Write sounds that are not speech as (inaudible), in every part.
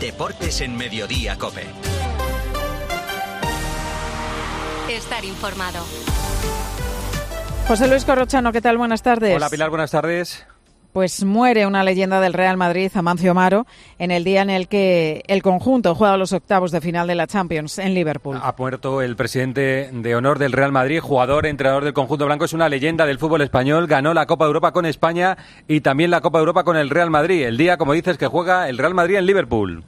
Deportes en Mediodía Cope. Estar informado. José Luis Corrochano, ¿qué tal? Buenas tardes. Hola Pilar, buenas tardes. Pues muere una leyenda del Real Madrid, Amancio Amaro, en el día en el que el conjunto juega los octavos de final de la Champions en Liverpool. Ha muerto el presidente de honor del Real Madrid, jugador, entrenador del conjunto blanco, es una leyenda del fútbol español, ganó la Copa de Europa con España y también la Copa de Europa con el Real Madrid. El día, como dices, que juega el Real Madrid en Liverpool.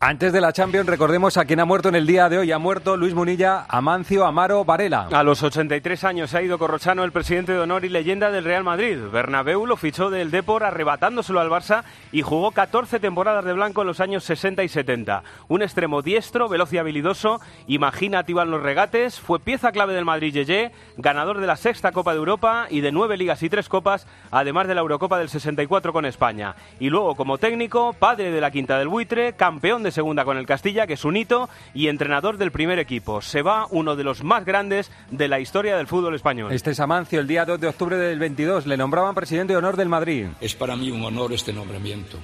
Antes de la Champions, recordemos a quien ha muerto en el día de hoy. Ha muerto Luis Munilla, Amancio Amaro Varela. A los 83 años ha ido Corrochano, el presidente de honor y leyenda del Real Madrid. Bernabéu lo fichó del Depor arrebatándoselo al Barça y jugó 14 temporadas de blanco en los años 60 y 70. Un extremo diestro, veloz y habilidoso, imaginativa en los regates, fue pieza clave del Madrid Yeye, ganador de la sexta Copa de Europa y de nueve ligas y tres copas, además de la Eurocopa del 64 con España. Y luego como técnico, padre de la Quinta del Buitre, campeón de segunda con el Castilla, que es un hito, y entrenador del primer equipo. Se va uno de los más grandes de la historia del fútbol español. Este es Amancio, el día 2 de octubre del 22. Le nombraban presidente de honor del Madrid. Es para mí un honor este nombramiento.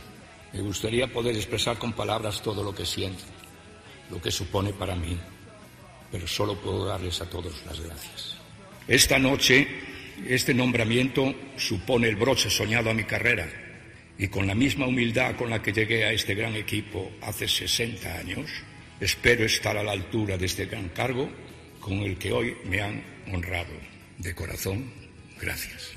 Me gustaría poder expresar con palabras todo lo que siento, lo que supone para mí, pero solo puedo darles a todos las gracias. Esta noche, este nombramiento supone el broche soñado a mi carrera y con la misma humildad con la que llegué a este gran equipo hace 60 años, espero estar a la altura de este gran cargo con el que hoy me han honrado. De corazón, gracias.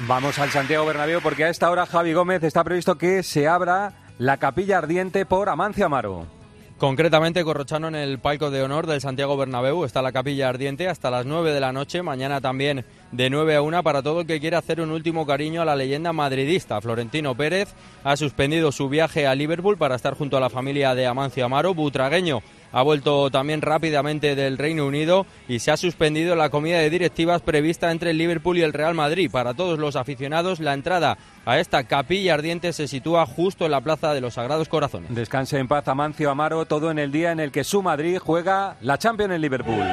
Vamos al Santiago Bernabéu porque a esta hora Javi Gómez está previsto que se abra la capilla ardiente por Amancio Amaro. Concretamente, Corrochano en el palco de honor del Santiago Bernabéu está la capilla ardiente hasta las 9 de la noche. Mañana también de 9 a 1 para todo el que quiera hacer un último cariño a la leyenda madridista. Florentino Pérez ha suspendido su viaje a Liverpool para estar junto a la familia de Amancio Amaro. Butragueño ha vuelto también rápidamente del Reino Unido y se ha suspendido la comida de directivas prevista entre el Liverpool y el Real Madrid. Para todos los aficionados, la entrada a esta capilla ardiente se sitúa justo en la Plaza de los Sagrados Corazones. Descanse en paz Amancio Amaro, todo en el día en el que su Madrid juega la Champions en Liverpool.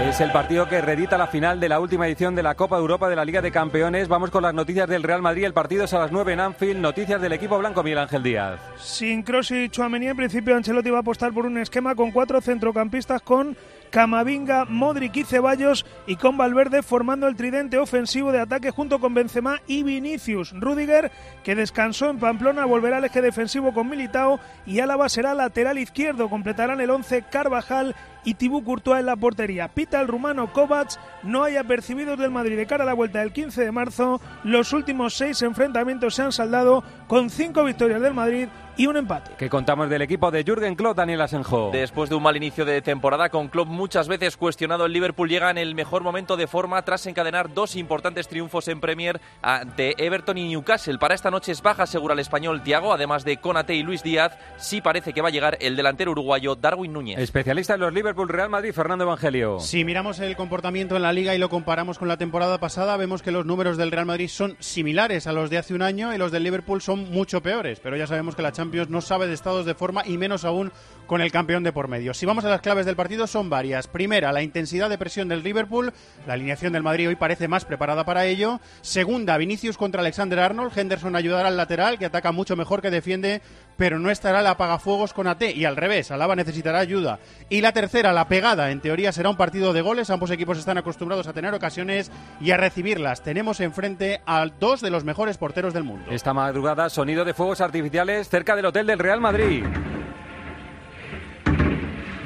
Es el partido que reedita la final de la última edición de la Copa Europa de la Liga de Campeones. Vamos con las noticias del Real Madrid. El partido es a las 9 en Anfield. Noticias del equipo blanco Miguel Ángel Díaz. Sin Kroos y Chouameni, en principio Ancelotti va a apostar por un esquema con cuatro centrocampistas con Camavinga, Modric y Ceballos y con Valverde formando el tridente ofensivo de ataque junto con Benzema y Vinicius. Rudiger, que descansó en Pamplona, volverá al eje defensivo con Militao y Álava será lateral izquierdo. Completarán el 11 Carvajal y Tibú Courtois en la portería. Pita el rumano Kovacs, no haya percibidos del Madrid de cara a la vuelta del 15 de marzo. Los últimos seis enfrentamientos se han saldado con cinco victorias del Madrid y un empate. Que contamos del equipo de Jürgen Klopp, Daniel Asenjo. Después de un mal inicio de temporada con Klopp muchas veces cuestionado, el Liverpool llega en el mejor momento de forma tras encadenar dos importantes triunfos en Premier ante Everton y Newcastle. Para esta noche es baja segura el español Thiago, además de Conate y Luis Díaz. Sí parece que va a llegar el delantero uruguayo Darwin Núñez. Especialista en los Liverpool Real Madrid, Fernando Evangelio. Si miramos el comportamiento en la liga y lo comparamos con la temporada pasada, vemos que los números del Real Madrid son similares a los de hace un año y los del Liverpool son mucho peores. Pero ya sabemos que la Champions no sabe de estados de forma y menos aún con el campeón de por medio. Si vamos a las claves del partido son varias. Primera, la intensidad de presión del Liverpool. La alineación del Madrid hoy parece más preparada para ello. Segunda, Vinicius contra Alexander Arnold. Henderson ayudará al lateral que ataca mucho mejor que defiende, pero no estará el apagafuegos con AT y al revés, Alaba necesitará ayuda. Y la tercera, la pegada. En teoría será un partido de goles. Ambos equipos están acostumbrados a tener ocasiones y a recibirlas. Tenemos enfrente a dos de los mejores porteros del mundo. Esta madrugada, sonido de fuegos artificiales cerca del hotel del Real Madrid.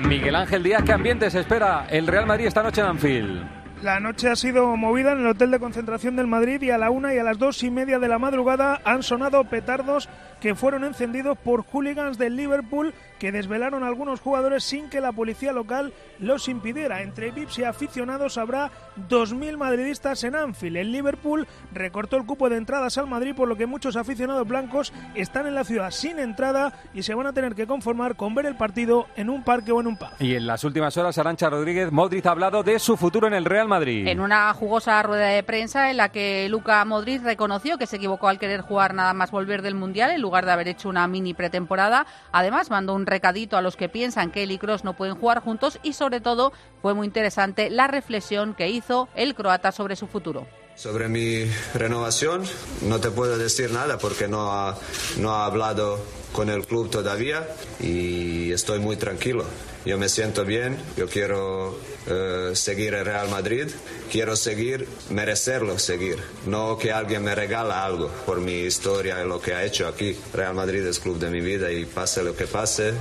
Miguel Ángel Díaz, ¿qué ambiente se espera el Real Madrid esta noche en Anfield? La noche ha sido movida en el hotel de concentración del Madrid y a la una y a las dos y media de la madrugada han sonado petardos que fueron encendidos por hooligans del Liverpool que desvelaron algunos jugadores sin que la policía local los impidiera. Entre VIPs y aficionados habrá 2.000 madridistas en Anfield. El Liverpool recortó el cupo de entradas al Madrid, por lo que muchos aficionados blancos están en la ciudad sin entrada y se van a tener que conformar con ver el partido en un parque o en un pub. Y en las últimas horas, Arancha Rodríguez, Modric ha hablado de su futuro en el Real Madrid. En una jugosa rueda de prensa en la que Luca Modric reconoció que se equivocó al querer jugar nada más volver del Mundial en lugar de haber hecho una mini pretemporada. Además, mandó un recadito a los que piensan que él y Kroos no pueden jugar juntos y sobre todo fue muy interesante la reflexión que hizo el croata sobre su futuro. Sobre mi renovación no te puedo decir nada porque no ha, no ha hablado con el club todavía y estoy muy tranquilo. Yo me siento bien, yo quiero eh, seguir el Real Madrid, quiero seguir, merecerlo seguir, no que alguien me regala algo por mi historia y lo que ha hecho aquí. Real Madrid es club de mi vida y pase lo que pase,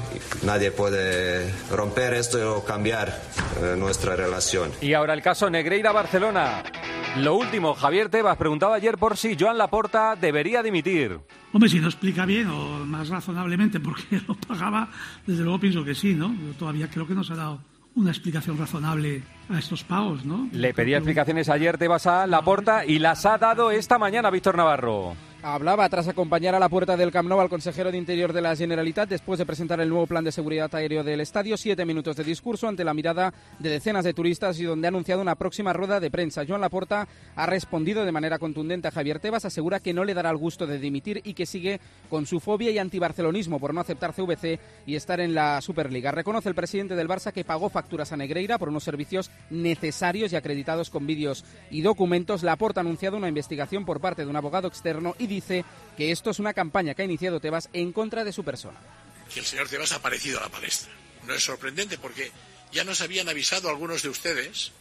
nadie puede romper esto o cambiar eh, nuestra relación. Y ahora el caso Negreira-Barcelona. Lo último, Javier Tebas preguntaba ayer por si Joan Laporta debería dimitir. Hombre, si no explica bien o más razonablemente por qué (laughs) lo pagaba, desde luego pienso que sí, ¿no? Yo todavía creo que no se ha dado una explicación razonable a estos pagos, ¿no? Le pedía explicaciones ayer Tebas a Laporta y las ha dado esta mañana Víctor Navarro. Hablaba tras acompañar a la puerta del Camp Nou al consejero de Interior de la Generalitat después de presentar el nuevo plan de seguridad aéreo del estadio. Siete minutos de discurso ante la mirada de decenas de turistas y donde ha anunciado una próxima rueda de prensa. Joan Laporta ha respondido de manera contundente a Javier Tebas, asegura que no le dará el gusto de dimitir y que sigue con su fobia y antibarcelonismo por no aceptar CVC y estar en la Superliga. Reconoce el presidente del Barça que pagó facturas a Negreira por unos servicios necesarios y acreditados con vídeos y documentos. Laporta ha anunciado una investigación por parte de un abogado externo y dice que esto es una campaña que ha iniciado Tebas en contra de su persona. Que el señor Tebas ha aparecido a la palestra. No es sorprendente porque ya nos habían avisado algunos de ustedes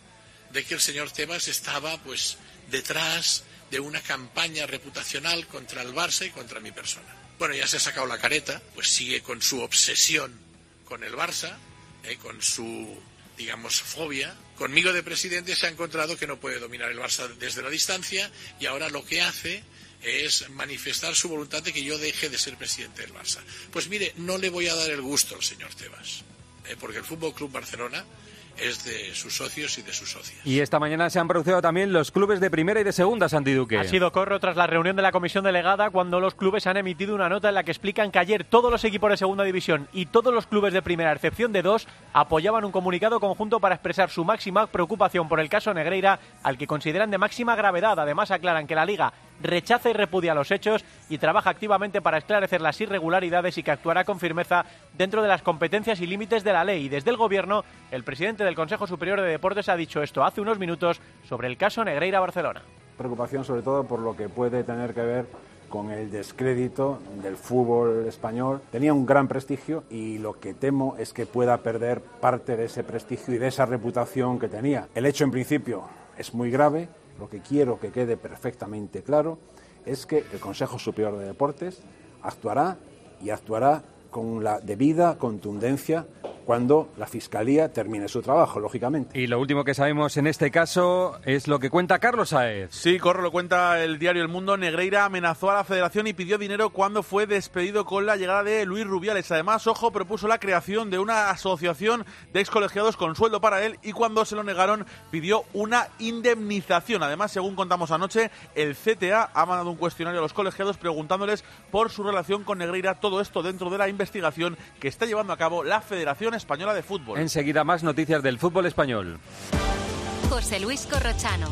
de que el señor Tebas estaba pues detrás de una campaña reputacional contra el Barça y contra mi persona. Bueno, ya se ha sacado la careta, pues sigue con su obsesión con el Barça, eh, con su, digamos, fobia. Conmigo de presidente se ha encontrado que no puede dominar el Barça desde la distancia y ahora lo que hace es manifestar su voluntad de que yo deje de ser presidente del Barça. Pues mire, no le voy a dar el gusto al señor Tebas, eh, porque el Fútbol Club Barcelona es de sus socios y de sus socias. Y esta mañana se han producido también los clubes de primera y de segunda, Santi Duque. Ha sido corro tras la reunión de la comisión delegada cuando los clubes han emitido una nota en la que explican que ayer todos los equipos de segunda división y todos los clubes de primera, a excepción de dos, apoyaban un comunicado conjunto para expresar su máxima preocupación por el caso Negreira, al que consideran de máxima gravedad. Además, aclaran que la Liga rechaza y repudia los hechos y trabaja activamente para esclarecer las irregularidades y que actuará con firmeza dentro de las competencias y límites de la ley. Y desde el Gobierno, el presidente del Consejo Superior de Deportes ha dicho esto hace unos minutos sobre el caso Negreira Barcelona. Preocupación sobre todo por lo que puede tener que ver con el descrédito del fútbol español. Tenía un gran prestigio y lo que temo es que pueda perder parte de ese prestigio y de esa reputación que tenía. El hecho en principio es muy grave, lo que quiero que quede perfectamente claro es que el Consejo Superior de Deportes actuará y actuará con la debida contundencia cuando la Fiscalía termine su trabajo, lógicamente. Y lo último que sabemos en este caso es lo que cuenta Carlos Saez. Sí, Corro, lo cuenta el diario El Mundo. Negreira amenazó a la federación y pidió dinero cuando fue despedido con la llegada de Luis Rubiales. Además, Ojo propuso la creación de una asociación de excolegiados con sueldo para él y cuando se lo negaron pidió una indemnización. Además, según contamos anoche, el CTA ha mandado un cuestionario a los colegiados preguntándoles por su relación con Negreira. Todo esto dentro de la investigación que está llevando a cabo la Federación Española de Fútbol. Enseguida más noticias del fútbol español. José Luis Corrochano.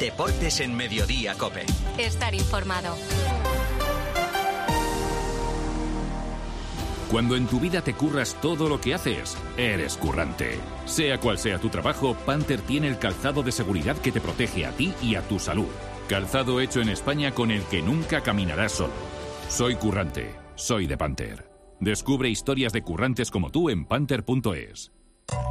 Deportes en Mediodía, Cope. Estar informado. Cuando en tu vida te curras todo lo que haces, eres currante. Sea cual sea tu trabajo, Panther tiene el calzado de seguridad que te protege a ti y a tu salud. Calzado hecho en España con el que nunca caminarás solo. Soy currante. Soy de Panther. Descubre historias de currantes como tú en panther.es.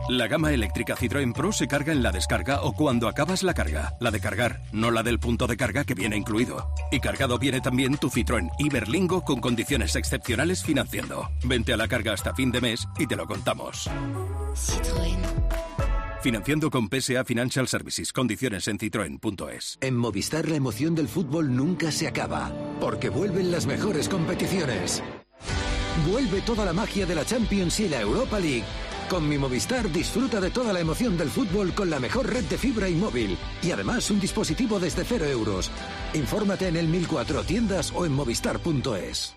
La gama eléctrica Citroën Pro se carga en la descarga o cuando acabas la carga. La de cargar, no la del punto de carga que viene incluido. Y cargado viene también tu Citroën Iberlingo con condiciones excepcionales financiando. Vente a la carga hasta fin de mes y te lo contamos. Citroën. Financiando con PSA Financial Services. Condiciones en citroen.es. En Movistar la emoción del fútbol nunca se acaba, porque vuelven las mejores competiciones. Vuelve toda la magia de la Champions y la Europa League. Con mi Movistar disfruta de toda la emoción del fútbol con la mejor red de fibra y móvil. Y además un dispositivo desde cero euros. Infórmate en el 1004 tiendas o en movistar.es.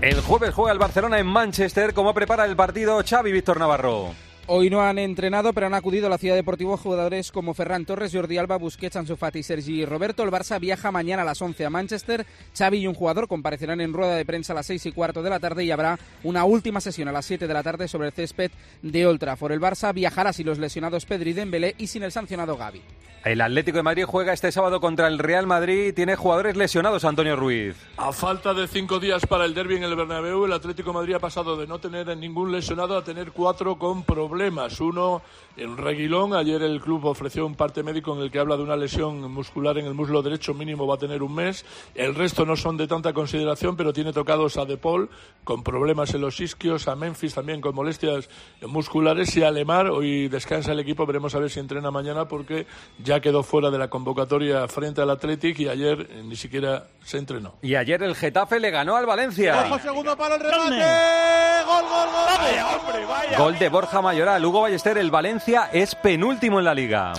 El jueves juega el Barcelona en Manchester. ¿Cómo prepara el partido Xavi Víctor Navarro? Hoy no han entrenado, pero han acudido a la ciudad deportiva jugadores como Ferran Torres, Jordi Alba, Busquets, Ansu Fati, Sergi Roberto. El Barça viaja mañana a las 11 a Manchester. Xavi y un jugador comparecerán en rueda de prensa a las 6 y cuarto de la tarde y habrá una última sesión a las 7 de la tarde sobre el césped de Old Trafford. El Barça viajará sin los lesionados Pedri y Dembélé y sin el sancionado Gavi. El Atlético de Madrid juega este sábado contra el Real Madrid y tiene jugadores lesionados, Antonio Ruiz. A falta de cinco días para el derby en el Bernabéu, el Atlético de Madrid ha pasado de no tener ningún lesionado a tener cuatro con problemas. Uno en Reguilón. Ayer el club ofreció un parte médico en el que habla de una lesión muscular en el muslo derecho mínimo va a tener un mes. El resto no son de tanta consideración, pero tiene tocados a De Paul con problemas en los isquios, a Memphis también con molestias musculares y a Lemar. Hoy descansa el equipo, veremos a ver si entrena mañana porque ya quedó fuera de la convocatoria frente al Athletic y ayer eh, ni siquiera se entrenó. Y ayer el Getafe le ganó al Valencia. Ojo, segundo para el remate. Gol, gol, gol. hombre, vaya. Gol de Borja Mayoral. Hugo Ballester, el Valencia es penúltimo en la liga.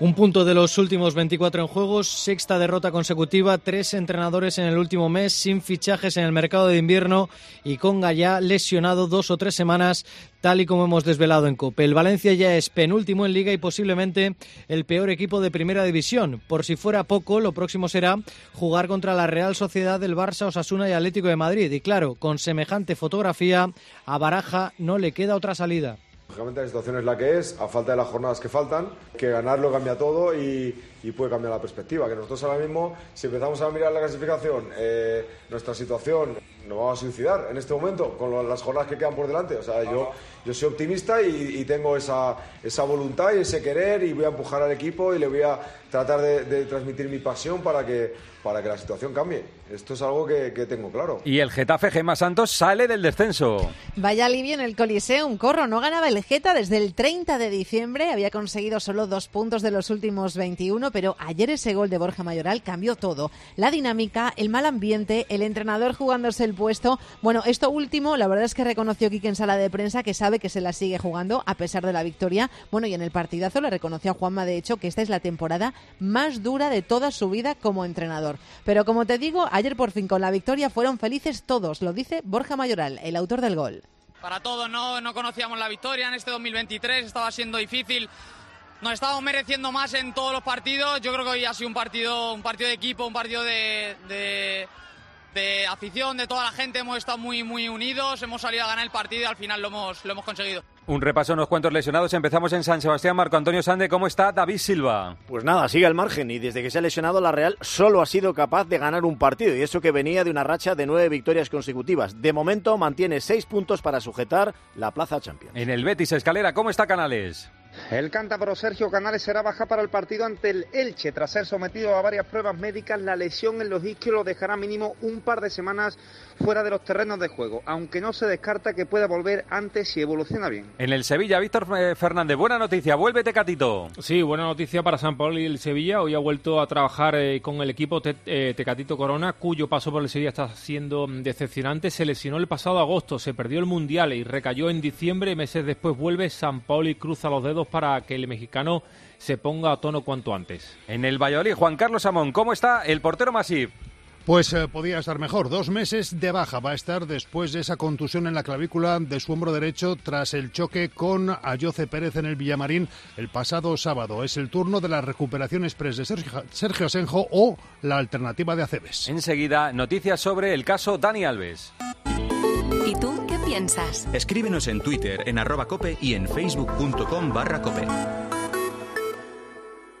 Un punto de los últimos 24 en juegos, sexta derrota consecutiva, tres entrenadores en el último mes, sin fichajes en el mercado de invierno y con ya lesionado dos o tres semanas, tal y como hemos desvelado en COPE. El Valencia ya es penúltimo en liga y posiblemente el peor equipo de primera división. Por si fuera poco, lo próximo será jugar contra la Real Sociedad del Barça, Osasuna y Atlético de Madrid. Y claro, con semejante fotografía, a Baraja no le queda otra salida. Lógicamente la situación es la que es, a falta de las jornadas que faltan, que ganarlo cambia todo y, y puede cambiar la perspectiva. Que nosotros ahora mismo, si empezamos a mirar la clasificación, eh, nuestra situación, nos vamos a suicidar en este momento con lo- las jornadas que quedan por delante. O sea, yo, yo soy optimista y, y tengo esa, esa voluntad y ese querer y voy a empujar al equipo y le voy a tratar de, de transmitir mi pasión para que, para que la situación cambie. Esto es algo que, que tengo claro. Y el Getafe Gema Santos sale del descenso. Vaya alivio en el Coliseum. Corro, no ganaba el Geta desde el 30 de diciembre. Había conseguido solo dos puntos de los últimos 21, pero ayer ese gol de Borja Mayoral cambió todo. La dinámica, el mal ambiente, el entrenador jugándose el puesto. Bueno, esto último, la verdad es que reconoció Quique en sala de prensa que sabe que se la sigue jugando a pesar de la victoria. Bueno, y en el partidazo le reconoció a Juanma, de hecho, que esta es la temporada más dura de toda su vida como entrenador. Pero como te digo, ayer por fin con la victoria fueron felices todos, lo dice Borja Mayoral, el autor del gol. Para todos, ¿no? no conocíamos la victoria en este 2023, estaba siendo difícil. Nos estábamos mereciendo más en todos los partidos. Yo creo que hoy ha sido un partido, un partido de equipo, un partido de, de, de afición, de toda la gente. Hemos estado muy, muy unidos, hemos salido a ganar el partido y al final lo hemos, lo hemos conseguido. Un repaso a unos cuantos lesionados. Empezamos en San Sebastián. Marco Antonio Sande, ¿cómo está David Silva? Pues nada, sigue al margen y desde que se ha lesionado la Real solo ha sido capaz de ganar un partido y eso que venía de una racha de nueve victorias consecutivas. De momento mantiene seis puntos para sujetar la plaza Champions. En el Betis Escalera, ¿cómo está Canales? El cántabro Sergio Canales será baja para el partido ante el Elche. Tras ser sometido a varias pruebas médicas, la lesión en los isquios lo dejará mínimo un par de semanas fuera de los terrenos de juego, aunque no se descarta que pueda volver antes si evoluciona bien. En el Sevilla, Víctor eh, Fernández, buena noticia, vuélvete Catito. Sí, buena noticia para San Paulo y el Sevilla. Hoy ha vuelto a trabajar eh, con el equipo Te- eh, Tecatito Corona, cuyo paso por el Sevilla está siendo mm, decepcionante. Se lesionó el pasado agosto, se perdió el Mundial y recayó en diciembre. Meses después vuelve San Paulo y cruza los dedos para que el mexicano se ponga a tono cuanto antes. En el Valladolid, Juan Carlos Amón, ¿cómo está el portero Masip? Pues eh, podía estar mejor. Dos meses de baja va a estar después de esa contusión en la clavícula de su hombro derecho tras el choque con Ayoce Pérez en el Villamarín el pasado sábado. Es el turno de la recuperación express de Sergio, Sergio Asenjo o la alternativa de Acebes. Enseguida, noticias sobre el caso Dani Alves. ¿Y tú qué piensas? Escríbenos en Twitter en arroba cope y en facebook.com barra cope.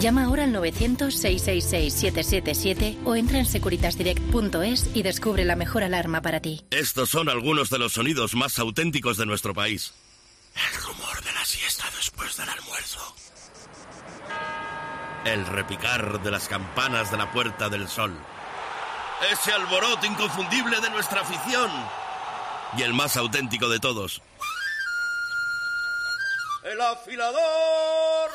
Llama ahora al 900-666-777 o entra en securitasdirect.es y descubre la mejor alarma para ti. Estos son algunos de los sonidos más auténticos de nuestro país. El rumor de la siesta después del almuerzo. El repicar de las campanas de la Puerta del Sol. Ese alboroto inconfundible de nuestra afición. Y el más auténtico de todos. El afilador.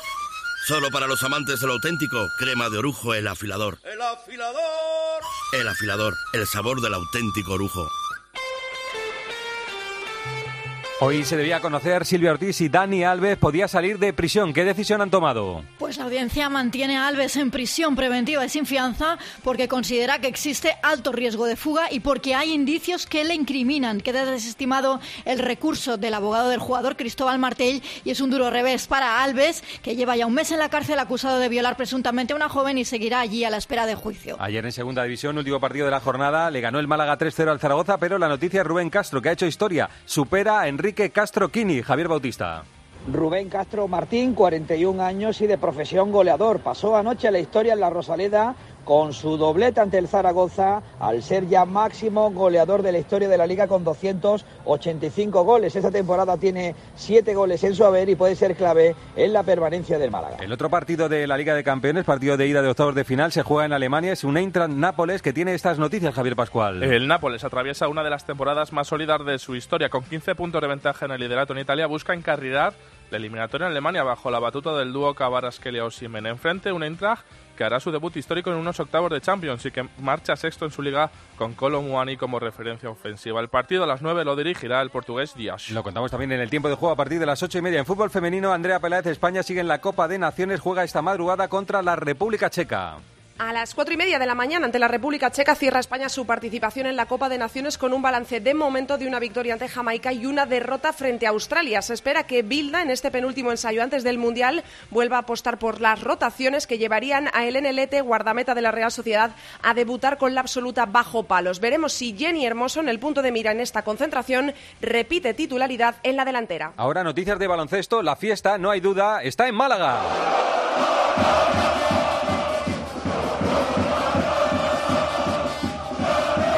Solo para los amantes del auténtico, crema de orujo el afilador. ¡El afilador! El afilador, el sabor del auténtico orujo. Hoy se debía conocer Silvia Ortiz y Dani Alves podía salir de prisión. ¿Qué decisión han tomado? Pues la audiencia mantiene a Alves en prisión preventiva y sin fianza porque considera que existe alto riesgo de fuga y porque hay indicios que le incriminan. Queda desestimado el recurso del abogado del jugador Cristóbal Martell y es un duro revés para Alves que lleva ya un mes en la cárcel acusado de violar presuntamente a una joven y seguirá allí a la espera de juicio. Ayer en segunda división, último partido de la jornada, le ganó el Málaga 3-0 al Zaragoza, pero la noticia es Rubén Castro que ha hecho historia. Supera a Enrique Enrique Castro Quini, Javier Bautista. Rubén Castro Martín, 41 años y de profesión goleador. Pasó anoche a la historia en la Rosaleda con su doblete ante el Zaragoza, al ser ya máximo goleador de la historia de la liga con 285 goles. Esta temporada tiene 7 goles en su haber y puede ser clave en la permanencia del Málaga. El otro partido de la Liga de Campeones, partido de ida de octavos de final, se juega en Alemania. Es un Eintracht Nápoles que tiene estas noticias, Javier Pascual. El Nápoles atraviesa una de las temporadas más sólidas de su historia. Con 15 puntos de ventaja en el liderato en Italia, busca encarrilar la eliminatoria en Alemania bajo la batuta del dúo Cabarasquelia-Osimen. Enfrente, un Eintracht que hará su debut histórico en unos octavos de Champions y que marcha sexto en su liga con Colo Muani como referencia ofensiva. El partido a las 9 lo dirigirá el portugués Díaz. Lo contamos también en el tiempo de juego a partir de las ocho y media. En fútbol femenino, Andrea Peláez, España sigue en la Copa de Naciones, juega esta madrugada contra la República Checa. A las cuatro y media de la mañana ante la República Checa cierra España su participación en la Copa de Naciones con un balance de momento de una victoria ante Jamaica y una derrota frente a Australia. Se espera que Bilda en este penúltimo ensayo antes del Mundial vuelva a apostar por las rotaciones que llevarían a Elena Lete, guardameta de la Real Sociedad, a debutar con la absoluta bajo palos. Veremos si Jenny Hermoso en el punto de mira en esta concentración repite titularidad en la delantera. Ahora noticias de baloncesto. La fiesta, no hay duda, está en Málaga.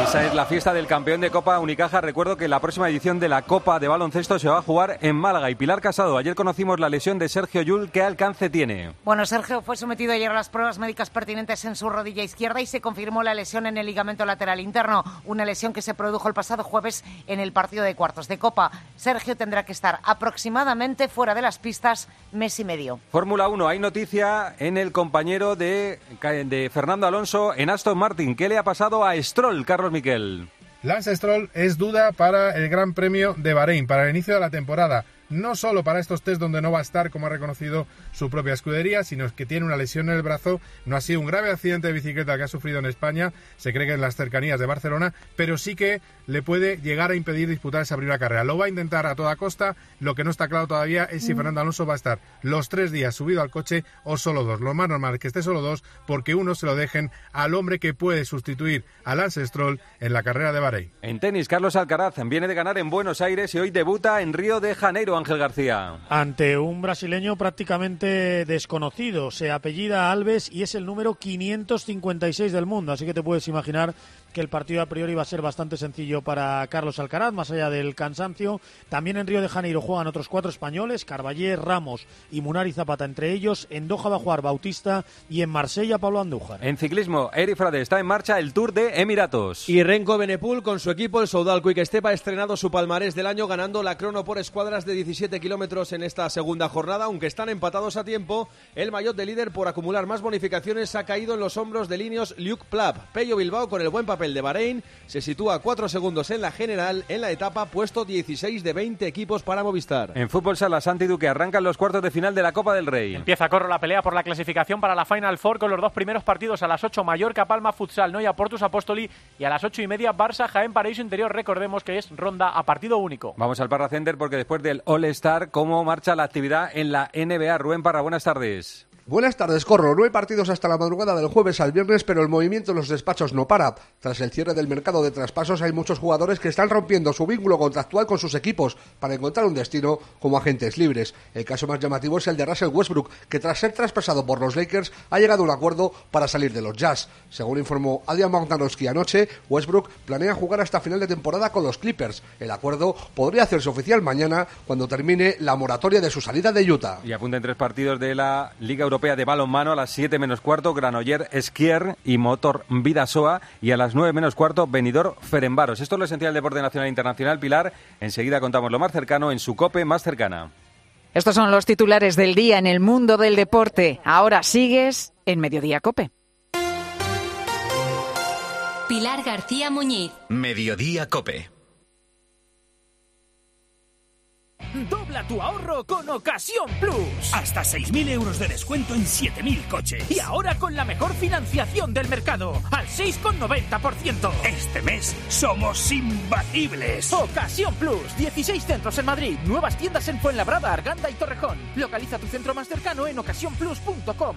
Esa es la fiesta del campeón de Copa Unicaja. Recuerdo que la próxima edición de la Copa de Baloncesto se va a jugar en Málaga. Y Pilar Casado, ayer conocimos la lesión de Sergio Yul. ¿Qué alcance tiene? Bueno, Sergio fue sometido ayer a las pruebas médicas pertinentes en su rodilla izquierda y se confirmó la lesión en el ligamento lateral interno. Una lesión que se produjo el pasado jueves en el partido de cuartos de Copa. Sergio tendrá que estar aproximadamente fuera de las pistas mes y medio. Fórmula 1, hay noticia en el compañero de, de Fernando Alonso en Aston Martin. ¿Qué le ha pasado a Stroll, Carlos Lance Stroll es duda para el Gran Premio de Bahrein, para el inicio de la temporada no solo para estos test donde no va a estar, como ha reconocido su propia escudería, sino que tiene una lesión en el brazo. No ha sido un grave accidente de bicicleta que ha sufrido en España, se cree que en las cercanías de Barcelona, pero sí que le puede llegar a impedir disputar esa primera carrera. Lo va a intentar a toda costa, lo que no está claro todavía es si mm. Fernando Alonso va a estar los tres días subido al coche o solo dos. Lo más normal es que esté solo dos, porque uno se lo dejen al hombre que puede sustituir a Lance Stroll en la carrera de Bahrein. En tenis, Carlos Alcaraz viene de ganar en Buenos Aires y hoy debuta en Río de Janeiro. Ángel García. Ante un brasileño prácticamente desconocido. Se apellida Alves y es el número 556 del mundo. Así que te puedes imaginar que el partido a priori va a ser bastante sencillo para Carlos Alcaraz, más allá del cansancio. También en Río de Janeiro juegan otros cuatro españoles, Carballé, Ramos y Munari Zapata entre ellos. En Doha va a jugar Bautista y en Marsella Pablo Andújar. En ciclismo, Eri Frade está en marcha el Tour de Emiratos. Y Renko Benepul con su equipo, el Soudal Quick Step, ha estrenado su palmarés del año ganando la crono por escuadras de 17 kilómetros en esta segunda jornada. Aunque están empatados a tiempo, el maillot de líder por acumular más bonificaciones ha caído en los hombros de líneas Luke Plap. Pello Bilbao con el buen papel de Bahrein se sitúa a 4 segundos en la general en la etapa puesto 16 de 20 equipos para Movistar. En fútbol sala Santi Duque arrancan los cuartos de final de la Copa del Rey. Empieza a correr la pelea por la clasificación para la Final Four con los dos primeros partidos a las 8 Mallorca Palma Futsal Noia Portus Apóstoli y a las 8 y media Barça Jaén Paraíso Interior. Recordemos que es ronda a partido único. Vamos al Parra Center porque después del All Star, ¿cómo marcha la actividad en la NBA? Rubén Parra, buenas tardes. Buenas tardes, Corro. No hay partidos hasta la madrugada del jueves al viernes, pero el movimiento en los despachos no para. Tras el cierre del mercado de traspasos, hay muchos jugadores que están rompiendo su vínculo contractual con sus equipos para encontrar un destino como agentes libres. El caso más llamativo es el de Russell Westbrook, que tras ser traspasado por los Lakers ha llegado a un acuerdo para salir de los Jazz. Según informó Adrian Magnanowski anoche, Westbrook planea jugar hasta final de temporada con los Clippers. El acuerdo podría hacerse oficial mañana cuando termine la moratoria de su salida de Utah. Y apunten tres partidos de la Liga Europea Europea de balonmano a las 7 menos cuarto, Granoller Esquier y Motor Vidasoa y a las 9 menos cuarto, Benidor Ferenbaros. Esto es lo esencial del deporte nacional e internacional. Pilar, enseguida contamos lo más cercano en su COPE más cercana. Estos son los titulares del día en el mundo del deporte. Ahora sigues en Mediodía Cope. Pilar García Muñiz. Mediodía Cope. Dobla tu ahorro con Ocasión Plus. Hasta 6.000 euros de descuento en 7.000 coches. Y ahora con la mejor financiación del mercado, al 6,90%. Este mes somos imbatibles. Ocasión Plus. 16 centros en Madrid. Nuevas tiendas en Fuenlabrada, Arganda y Torrejón. Localiza tu centro más cercano en ocasiónplus.com.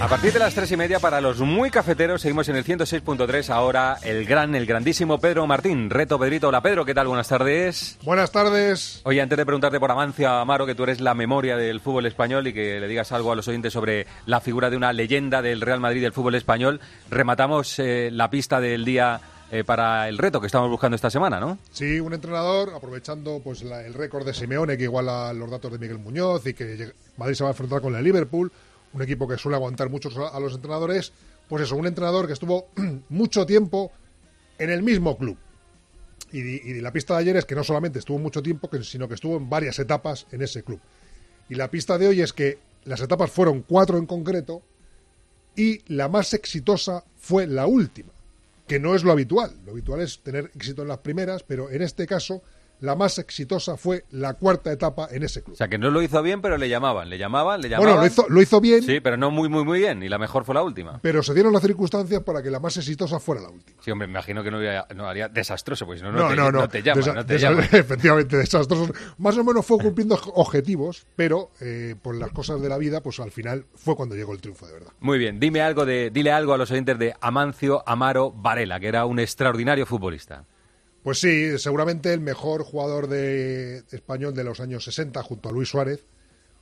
A partir de las tres y media, para los muy cafeteros, seguimos en el 106.3. Ahora el gran, el grandísimo Pedro Martín. Reto Pedrito. Hola Pedro, ¿qué tal? Buenas tardes. Buenas tardes. Oye, antes de preguntarte por Amancia Amaro, que tú eres la memoria del fútbol español y que le digas algo a los oyentes sobre la figura de una leyenda del Real Madrid del fútbol español, rematamos eh, la pista del día eh, para el reto que estamos buscando esta semana, ¿no? Sí, un entrenador aprovechando pues la- el récord de Simeone que iguala los datos de Miguel Muñoz y que Madrid se va a enfrentar con el Liverpool, un equipo que suele aguantar mucho a los entrenadores, pues eso, un entrenador que estuvo (clears throat) mucho tiempo en el mismo club. Y, y la pista de ayer es que no solamente estuvo mucho tiempo, sino que estuvo en varias etapas en ese club. Y la pista de hoy es que las etapas fueron cuatro en concreto y la más exitosa fue la última, que no es lo habitual. Lo habitual es tener éxito en las primeras, pero en este caso la más exitosa fue la cuarta etapa en ese club. O sea, que no lo hizo bien, pero le llamaban, le llamaban, le llamaban. Bueno, lo hizo, lo hizo bien, Sí, pero no muy, muy, muy bien. Y la mejor fue la última. pero se dieron las circunstancias para que la más exitosa fuera la última. Sí, hombre, me imagino que no, haría, no haría desastroso, pues si no, no, No, te, no, no. te llama, Desa- no te desa- llama. (laughs) Efectivamente, desastroso. Más o menos fue cumpliendo objetivos, pero eh, por las cosas de la vida, pues al final fue cuando llegó el triunfo de verdad. Muy bien, dime algo de, dile algo a los oyentes de Amancio Amaro Varela, que era un extraordinario futbolista. Pues sí, seguramente el mejor jugador de español de los años 60 junto a Luis Suárez.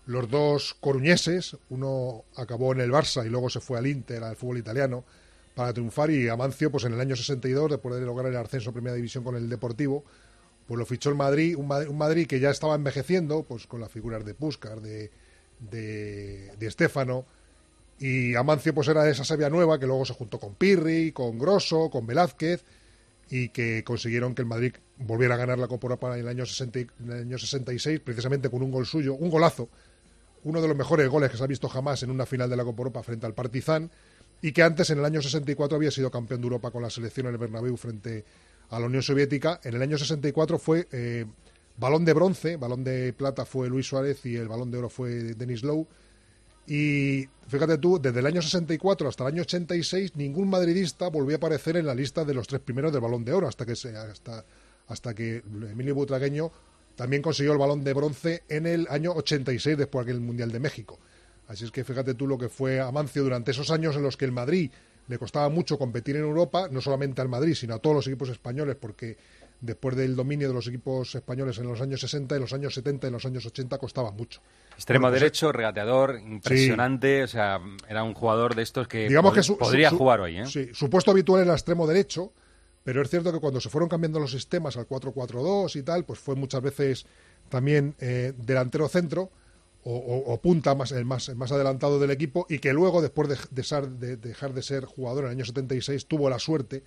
Los dos coruñeses, uno acabó en el Barça y luego se fue al Inter, al fútbol italiano, para triunfar. Y Amancio, pues en el año 62, después de lograr el ascenso a Primera División con el Deportivo, pues lo fichó el Madrid, un Madrid, que ya estaba envejeciendo, pues con las figuras de Puskar, de, de, de y Amancio pues era esa Sevilla nueva que luego se juntó con Pirri, con Grosso, con Velázquez, y que consiguieron que el Madrid volviera a ganar la Copa Europa en el año, 60 y- en el año 66, precisamente con un gol suyo, un golazo, uno de los mejores goles que se ha visto jamás en una final de la Copa Europa frente al Partizan, y que antes, en el año 64, había sido campeón de Europa con la selección en el Bernabéu frente a la Unión Soviética. En el año 64 fue eh, balón de bronce, balón de plata fue Luis Suárez y el balón de oro fue Denis Lowe. Y fíjate tú, desde el año 64 hasta el año 86, ningún madridista volvió a aparecer en la lista de los tres primeros del Balón de Oro, hasta que, hasta, hasta que Emilio Butragueño también consiguió el Balón de Bronce en el año 86, después del Mundial de México. Así es que fíjate tú lo que fue Amancio durante esos años en los que el Madrid le costaba mucho competir en Europa, no solamente al Madrid, sino a todos los equipos españoles, porque después del dominio de los equipos españoles en los años 60, en los años 70 y en los años 80 costaba mucho. Extremo Bueno, pues, derecho, regateador, impresionante. O sea, era un jugador de estos que, digamos pod- que su- podría su- su- jugar hoy. ¿eh? Sí, su puesto habitual era extremo derecho, pero es cierto que cuando se fueron cambiando los sistemas al 4-4-2 y tal, pues fue muchas veces también eh, delantero centro o, o- o punta más, el más, el más adelantado del equipo y que luego, después de, de ser- de dejar de ser jugador en el año 76, tuvo la suerte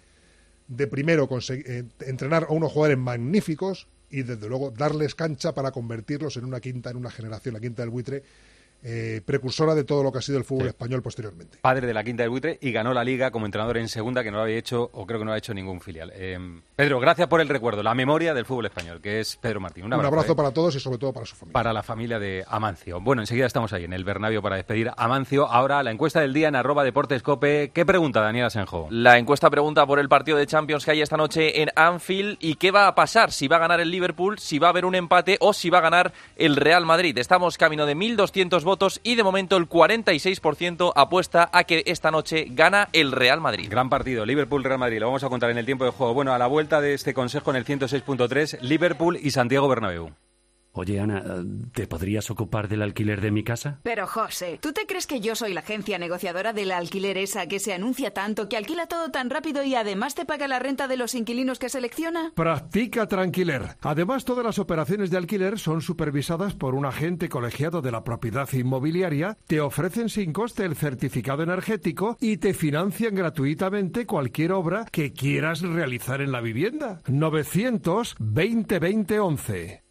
de primero eh, entrenar a unos jugadores magníficos y desde luego darles cancha para convertirlos en una quinta, en una generación, la quinta del buitre, eh, precursora de todo lo que ha sido el fútbol español posteriormente. Padre de la quinta del buitre y ganó la liga como entrenador en segunda, que no lo había hecho, o creo que no lo ha hecho ningún filial. Eh, Pedro, gracias por el recuerdo, la memoria del fútbol español, que es Pedro Martín. Un Un abrazo, ¿eh? para todos y sobre todo para su familia. para la familia de Amancio. Bueno, enseguida estamos ahí en el Bernabéu para despedir a Amancio. Ahora la encuesta del día en arroba deportescope. ¿Qué pregunta, Daniel Asenjo? La encuesta pregunta por el partido de Champions que hay esta noche en Anfield y qué va a pasar, si va a ganar el Liverpool, si va a haber un empate o si va a ganar el Real Madrid. Estamos camino de 1.200 votos y de momento el 46% apuesta a que esta noche gana el Real Madrid. Gran partido, Liverpool-Real Madrid. Lo vamos a contar en el tiempo de juego. Bueno, a la vuelta de este consejo en el 106.3, Liverpool y Santiago Bernabéu. Oye, Ana, ¿te podrías ocupar del alquiler de mi casa? Pero, José, ¿tú te crees que yo soy la agencia negociadora del alquiler esa que se anuncia tanto, que alquila todo tan rápido y además te paga la renta de los inquilinos que selecciona? Practica Tranquiler. Además, todas las operaciones de alquiler son supervisadas por un agente colegiado de la propiedad inmobiliaria, te ofrecen sin coste el certificado energético y te financian gratuitamente cualquier obra que quieras realizar en la vivienda. 920 20 11.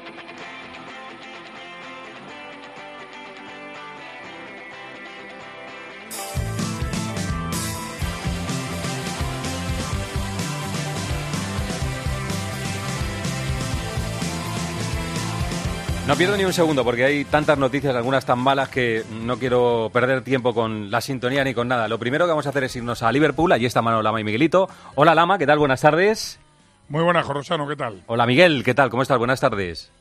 No pierdo ni un segundo porque hay tantas noticias, algunas tan malas que no quiero perder tiempo con la sintonía ni con nada. Lo primero que vamos a hacer es irnos a Liverpool. Allí está Mano Lama y Miguelito. Hola Lama, ¿qué tal? Buenas tardes. Muy buenas, Jorosano, ¿qué tal? Hola Miguel, ¿qué tal? ¿Cómo estás? Buenas tardes.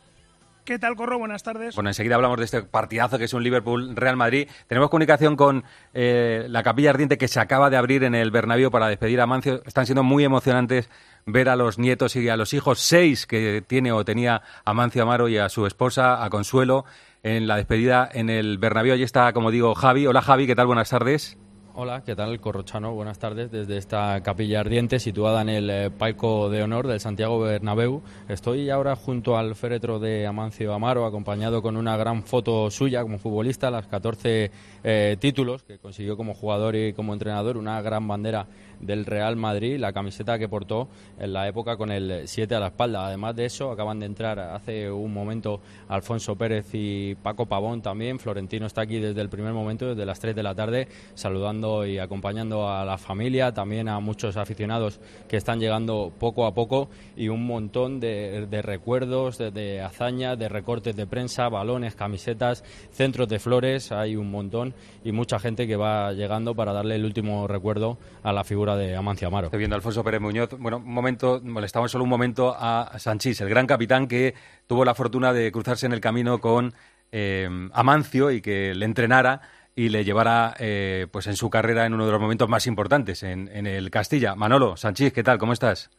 ¿Qué tal, Corro? Buenas tardes. Bueno, enseguida hablamos de este partidazo que es un Liverpool-Real Madrid. Tenemos comunicación con eh, la capilla ardiente que se acaba de abrir en el Bernabéu para despedir a Mancio. Están siendo muy emocionantes ver a los nietos y a los hijos, seis que tiene o tenía Amancio Amaro y a su esposa, a Consuelo, en la despedida en el Bernabéu. Allí está, como digo, Javi. Hola Javi, ¿qué tal? Buenas tardes. Hola, ¿qué tal, Corrochano? Buenas tardes. Desde esta capilla ardiente situada en el eh, palco de honor del Santiago Bernabéu. Estoy ahora junto al féretro de Amancio Amaro, acompañado con una gran foto suya como futbolista, las 14 eh, títulos que consiguió como jugador y como entrenador, una gran bandera del Real Madrid, la camiseta que portó en la época con el 7 a la espalda. Además de eso, acaban de entrar hace un momento Alfonso Pérez y Paco Pavón también. Florentino está aquí desde el primer momento, desde las 3 de la tarde, saludando y acompañando a la familia, también a muchos aficionados que están llegando poco a poco y un montón de, recuerdos, de, hazañas, de recortes de prensa, balones, camisetas, centros de flores, hay un montón y mucha gente que va llegando para darle el último recuerdo a la figura de Amancio Amaro. Estoy viendo a Alfonso Pérez Muñoz. Bueno, un momento, molestamos solo un momento a Sanchís, el gran capitán que tuvo la fortuna de cruzarse en el camino con eh, Amancio y que le entrenara y le llevara eh, pues en su carrera en uno de los momentos más importantes en, el Castilla. Manolo, Sanchís, ¿qué tal? ¿Cómo estás?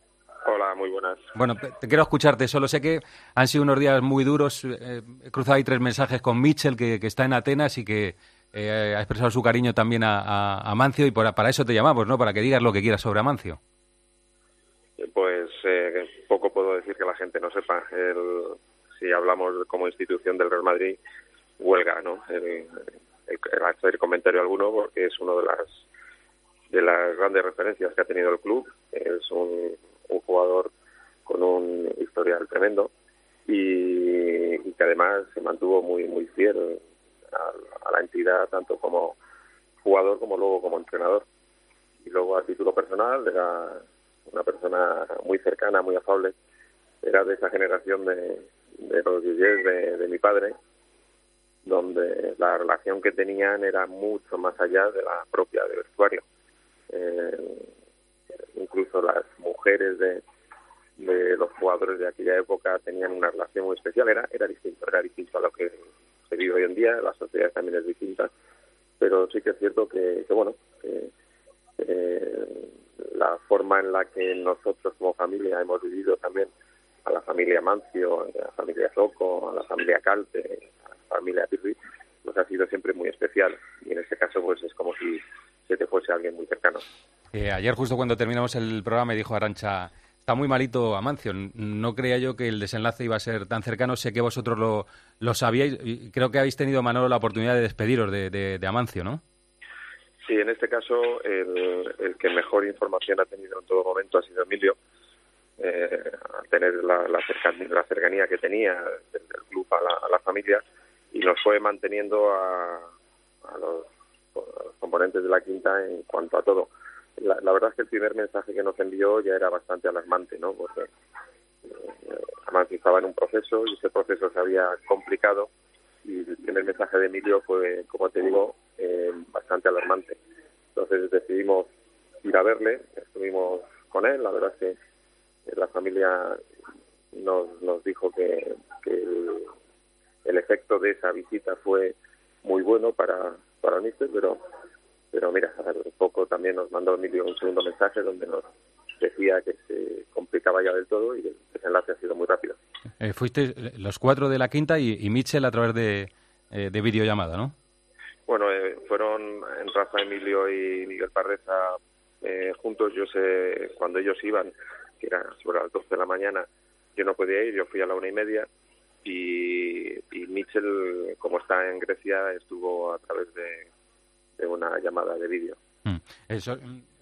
Hola, muy buenas. Bueno, te quiero escucharte. Solo sé que han sido unos días muy duros. Eh, he cruzado ahí tres mensajes con Mitchell, que, está en Atenas y que eh, ha expresado su cariño también a, a, Mancio y para eso te llamamos, ¿no? Para que digas lo que quieras sobre Amancio. Pues poco puedo decir que la gente no sepa. si hablamos como institución del Real Madrid, huelga, ¿no? El, hacer comentario alguno porque es uno de las de las grandes referencias que ha tenido el club. Es un, jugador con un historial tremendo y, que además se mantuvo muy muy fiel a, la entidad tanto como jugador como luego como entrenador. Y luego a título personal era una persona muy cercana, muy afable. Era de esa generación de, de los de, de mi padre donde la relación que tenían era mucho más allá de la propia del vestuario. Eh, incluso las mujeres de, de los jugadores de aquella época tenían una relación muy especial, era, era distinto, era distinto a lo que se vive hoy en día, la sociedad también es distinta, pero sí que es cierto que, bueno, eh, la forma en la que nosotros como familia hemos vivido también a la familia Mancio, a la familia Soco, a la familia Calte, familia Pirri, pues ha sido siempre muy especial. Y en este caso, pues es como si se te fuese alguien muy cercano. Eh, ayer, justo cuando terminamos el programa, me dijo Arancha, está muy malito Amancio. No creía yo que el desenlace iba a ser tan cercano. Sé que vosotros lo, lo sabíais creo que habéis tenido, Manolo, la oportunidad de despediros de, Amancio, ¿no? Sí, en este caso el, que mejor información ha tenido en todo momento ha sido Emilio, eh, al tener la, la, cercanía, que tenía del, club a la familia y nos fue manteniendo a, los, componentes de la quinta en cuanto a todo. La, verdad es que el primer mensaje que nos envió ya era bastante alarmante, ¿no? Porque eh, estaba en un proceso y ese proceso se había complicado y el primer mensaje de Emilio fue, como te digo, eh, bastante alarmante. Entonces decidimos ir a verle, estuvimos con él, la verdad es que la familia nos, nos dijo que, que el efecto de esa visita fue muy bueno para, para el míster, pero, pero mira, un poco también nos mandó Emilio un segundo mensaje donde nos decía que se complicaba ya del todo y el desenlace ha sido muy rápido. Eh, fuiste los cuatro de la quinta y, y Mitchell a través de, eh, de videollamada, ¿no? Bueno, eh, fueron Rafa, Emilio y Miguel Parreza eh, juntos. Yo sé, cuando ellos iban, que era sobre las 12 de la mañana, yo no podía ir, yo fui a la una y media y, y Mitchell, como está en Grecia, estuvo a través de, de una llamada de vídeo. Mm. Eso,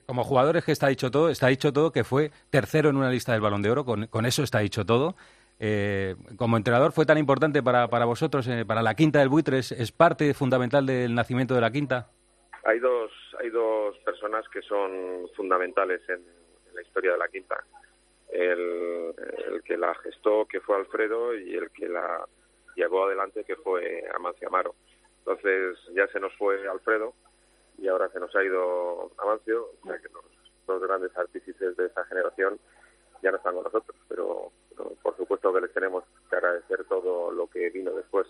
como jugadores que está dicho todo, está dicho todo que fue tercero en una lista del Balón de Oro, con, con eso está dicho todo. Eh, como entrenador fue tan importante para, para vosotros, eh, para la quinta del buitre, ¿es, ¿es, parte fundamental del nacimiento de la quinta? Hay dos, hay dos personas que son fundamentales en, en la historia de la quinta. El, el, que la gestó, que fue Alfredo, y el que la llevó adelante, que fue Amancio Amaro. Entonces ya se nos fue Alfredo y ahora se nos ha ido Amancio, o sea que los dos grandes artífices de esa generación ya no están con nosotros, pero, pero por supuesto que les tenemos que agradecer todo lo que vino después.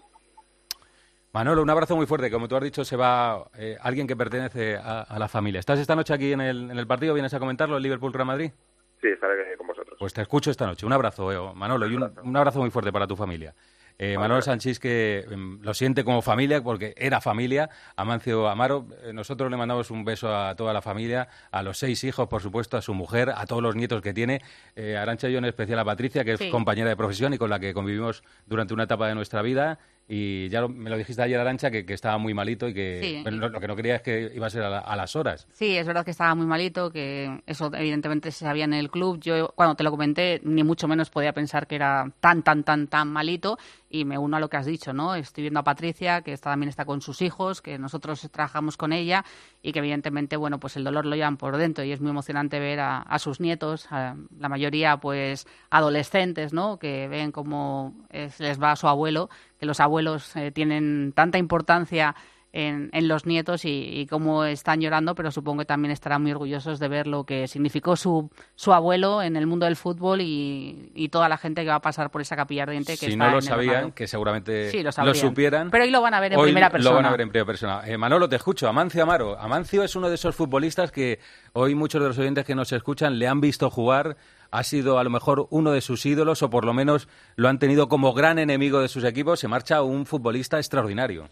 Manolo, un abrazo muy fuerte. Como tú has dicho, se va eh, alguien que pertenece a, a, la familia. ¿Estás esta noche aquí en el, en el partido? ¿Vienes a comentarlo, el Liverpool-Real Madrid? Sí, estaré con vosotros. Pues te escucho esta noche. Un abrazo, eh, Manolo, y un, un, abrazo muy fuerte para tu familia. Eh, Manuel Sánchez que eh, lo siente como familia porque era familia. Amancio Amaro, eh, nosotros le mandamos un beso a toda la familia, a los seis hijos, por supuesto, a su mujer, a todos los nietos que tiene. Eh, Arancha y yo en especial a Patricia, que es compañera de profesión y con la que convivimos durante una etapa de nuestra vida. Y ya lo- me lo dijiste ayer, Arancha, que, que estaba muy malito y que Sí. lo, lo que no quería es que iba a ser a, la- a las horas. Sí, es verdad que estaba muy malito, que eso evidentemente se sabía en el club. Yo cuando te lo comenté, ni mucho menos podía pensar que era tan, tan, tan, tan malito. Y me uno a lo que has dicho, ¿no? Estoy viendo a Patricia, que está, también está con sus hijos, que nosotros trabajamos con ella y que evidentemente, bueno, pues el dolor lo llevan por dentro y es muy emocionante ver a, a sus nietos, a la mayoría pues adolescentes, ¿no? Que ven cómo se les va a su abuelo, que los abuelos eh, tienen tanta importancia en, en los nietos y, y cómo están llorando, pero supongo que también estarán muy orgullosos de ver lo que significó su, su abuelo en el mundo del fútbol y, y toda la gente que va a pasar por esa capilla ardiente que Si está no lo sabían, que seguramente Sí, lo supieran. Pero hoy lo van a ver en Hoy primera persona. Lo van a ver en primera persona. Eh, Manolo, te escucho. Amancio Amaro. Amancio es uno de esos futbolistas que hoy muchos de los oyentes que nos escuchan le han visto jugar. Ha sido a lo mejor uno de sus ídolos o por lo menos lo han tenido como gran enemigo de sus equipos. Se marcha un futbolista extraordinario.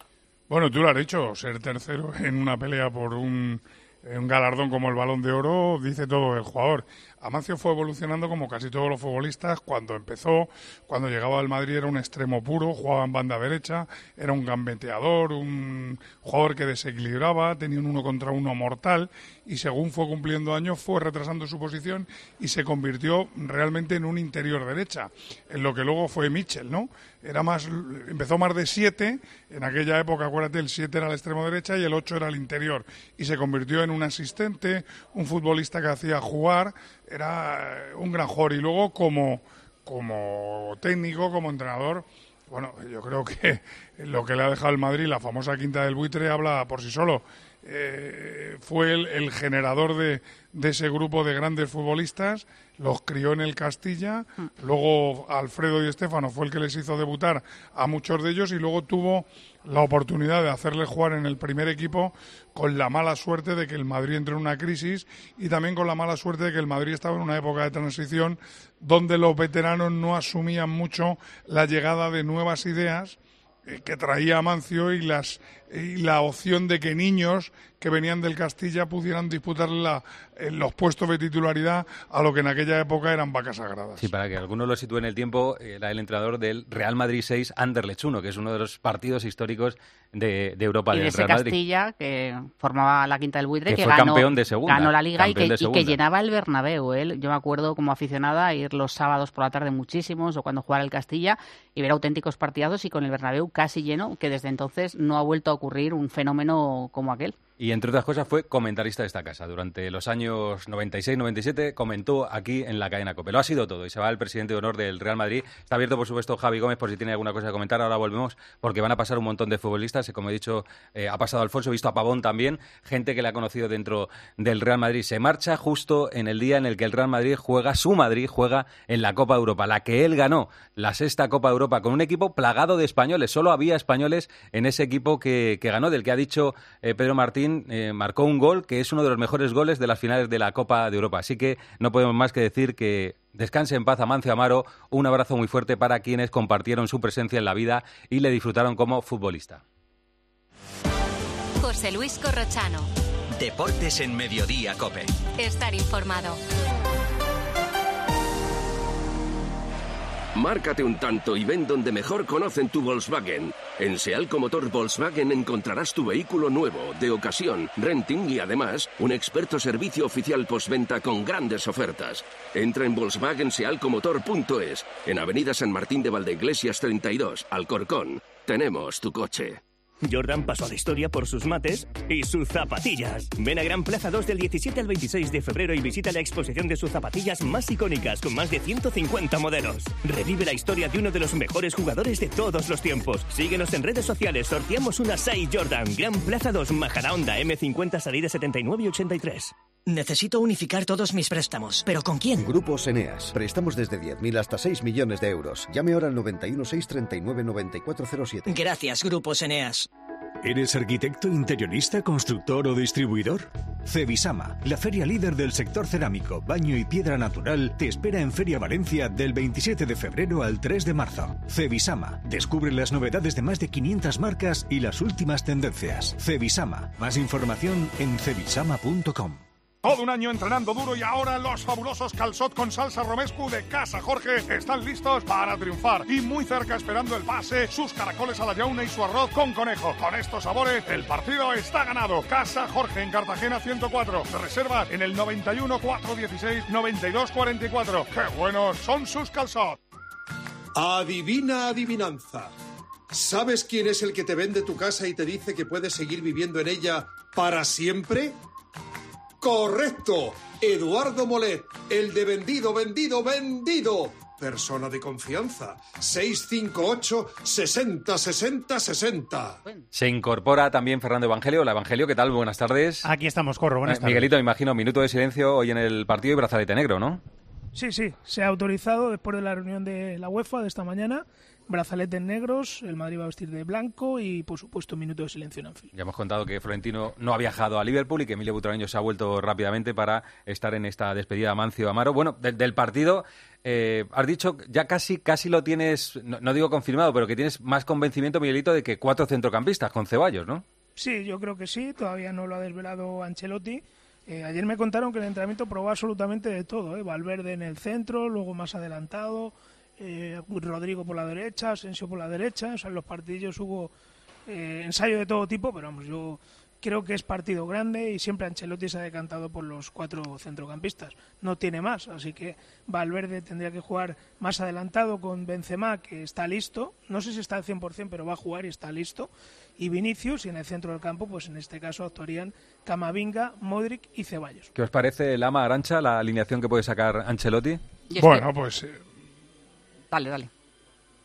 Bueno, tú lo has dicho, ser tercero en una pelea por un, un galardón como el Balón de Oro dice todo del jugador. Amancio fue evolucionando como casi todos los futbolistas. Cuando empezó, cuando llegaba al Madrid era un extremo puro, jugaba en banda derecha, era un gambeteador, un jugador que desequilibraba, tenía un uno contra uno mortal y según fue cumpliendo años fue retrasando su posición y se convirtió realmente en un interior derecha, en lo que luego fue Mitchell, ¿no? Era más, empezó más de siete, en aquella época, acuérdate, el siete era el extremo derecha y el ocho era el interior y se convirtió en un asistente, un futbolista que hacía jugar, era un gran jugador y luego como, como técnico, como entrenador, bueno, yo creo que lo que le ha dejado el Madrid, la famosa quinta del buitre, habla por sí solo. Eh, fue el, el generador de, de ese grupo de grandes futbolistas, los crió en el Castilla, luego Alfredo y Estefano fue el que les hizo debutar a muchos de ellos y luego tuvo la oportunidad de hacerles jugar en el primer equipo con la mala suerte de que el Madrid entró en una crisis y también con la mala suerte de que el Madrid estaba en una época de transición donde los veteranos no asumían mucho la llegada de nuevas ideas eh, que traía Amancio y las y la opción de que niños que venían del Castilla pudieran disputar la, eh, los puestos de titularidad a lo que en aquella época eran vacas sagradas. Sí, para que algunos lo sitúen en el tiempo, era el entrenador del Real Madrid 6, Anderlecht 1, que es uno de los partidos históricos de, de Europa y de del ese Real Madrid. Castilla que formaba la quinta del buitre Que que, fue ganó, campeón de segunda, ganó la liga y que, y llenaba el Bernabéu ¿eh? yo me acuerdo como aficionada ir los sábados por la tarde muchísimos o cuando jugara el Castilla y ver auténticos partidazos y con el Bernabéu casi lleno que desde entonces no ha vuelto a ocurrir un fenómeno como aquel y entre otras cosas fue comentarista de esta casa. Durante los años 96-97 comentó aquí en la cadena COPE. Lo ha sido todo y se va el presidente de honor del Real Madrid. Está abierto, por supuesto, Javi Gómez por si tiene alguna cosa que comentar. Ahora volvemos porque van a pasar un montón de futbolistas. Como he dicho, eh, ha pasado Alfonso, he visto a Pavón también, gente que le ha conocido dentro del Real Madrid. Se marcha justo en el día en el que el Real Madrid juega, su Madrid juega en la Copa Europa, la que él ganó, la sexta Copa Europa, con un equipo plagado de españoles. Solo había españoles en ese equipo que, ganó, del que ha dicho eh, Pedro Martín eh, marcó un gol que es uno de los mejores goles de las finales de la Copa de Europa. Así que no podemos más que decir que descanse en paz Amancio Amaro. Un abrazo muy fuerte para quienes compartieron su presencia en la vida y le disfrutaron como futbolista. José Luis Corrochano. Deportes en Mediodía, Cope. Estar informado. Márcate un tanto y ven donde mejor conocen tu Volkswagen. En Sealco Motor Volkswagen encontrarás tu vehículo nuevo, de ocasión, renting y además un experto servicio oficial postventa con grandes ofertas. Entra en volkswagensealcomotor.es, en Avenida San Martín de Valdeiglesias 32, Alcorcón. Tenemos tu coche. Jordan pasó a la historia por sus mates y sus zapatillas. Ven a Gran Plaza 2 del 17 al 26 de febrero y visita la exposición de sus zapatillas más icónicas con más de 150 modelos. Revive la historia de uno de los mejores jugadores de todos los tiempos. Síguenos en redes sociales, sorteamos una 6 Jordan. Gran Plaza 2, Majadahonda, M50, salida 79 y 83. Necesito unificar todos mis préstamos. ¿Pero con quién? Grupos Eneas. Préstamos desde 10.000 hasta 6 millones de euros. Llame ahora al 91 639 9407. Gracias, Grupos Eneas. ¿Eres arquitecto, interiorista, constructor o distribuidor? Cevisama, la feria líder del sector cerámico, baño y piedra natural, te espera en Feria Valencia del 27 de febrero al 3 de marzo. Cevisama, descubre las novedades de más de 500 marcas y las últimas tendencias. Cevisama, más información en cevisama.com. Todo un año entrenando duro y ahora los fabulosos calzot con salsa romescu de Casa Jorge están listos para triunfar. Y muy cerca esperando el pase, sus caracoles a la yauna y su arroz con conejo. Con estos sabores, el partido está ganado. Casa Jorge en Cartagena 104. Reserva en el 91 416 92 44. ¡Qué buenos son sus calzot! Adivina adivinanza. ¿Sabes quién es el que te vende tu casa y te dice que puedes seguir viviendo en ella para siempre? Correcto. Eduardo Molet, el de vendido, vendido, vendido. Persona de confianza. 658 60 60 60. Se incorpora también Fernando Evangelio. Hola Evangelio, ¿qué tal? Buenas tardes. Aquí estamos, Corro. Buenas Eh, tardes. Miguelito, me imagino, minuto de silencio hoy en el partido y brazalete negro, ¿no? Sí, sí, se ha autorizado después de la reunión de la UEFA de esta mañana. Brazaletes negros, el Madrid va a vestir de blanco y, por supuesto, un minuto de silencio en Anfield. Ya hemos contado que Florentino no ha viajado a Liverpool y que Emilio Butragueño se ha vuelto rápidamente para estar en esta despedida de Amancio Amaro. Bueno, de- del partido, eh, has dicho, ya casi casi lo tienes, no, no digo confirmado, pero que tienes más convencimiento, Miguelito, de que cuatro centrocampistas con Ceballos, ¿no? Sí, yo creo que sí, todavía no lo ha desvelado Ancelotti. Eh, ayer me contaron que el entrenamiento probó absolutamente de todo, ¿eh? Valverde en el centro, luego más adelantado, eh, Rodrigo por la derecha, Asensio por la derecha, o sea, en los partidillos hubo eh, ensayo de todo tipo, pero vamos, yo creo que es partido grande y siempre Ancelotti se ha decantado por los cuatro centrocampistas, no tiene más, así que Valverde tendría que jugar más adelantado con Benzema, que está listo, no sé si está al 100%, pero va a jugar y está listo, y Vinicius, y en el centro del campo, pues en este caso actuarían Camavinga, Modric y Ceballos. ¿Qué os parece, Lama Arancha, la alineación que puede sacar Ancelotti? Bueno, pues eh, Dale, dale.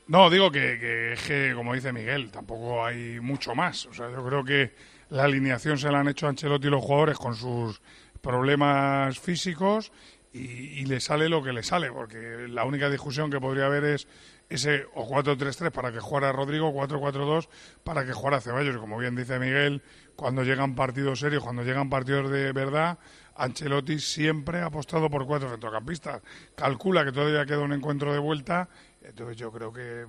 No, digo que, que que, como dice Miguel, tampoco hay mucho más. O sea, yo creo que la alineación se la han hecho Ancelotti y los jugadores con sus problemas físicos y, y le sale lo que le sale, porque la única discusión que podría haber es ese o 4-3-3 para que jugara Rodrigo, 4-4-2 para que jugara Ceballos. Como bien dice Miguel, cuando llegan partidos serios, cuando llegan partidos de verdad, Ancelotti siempre ha apostado por cuatro centrocampistas. Calcula que todavía queda un encuentro de vuelta, entonces yo creo que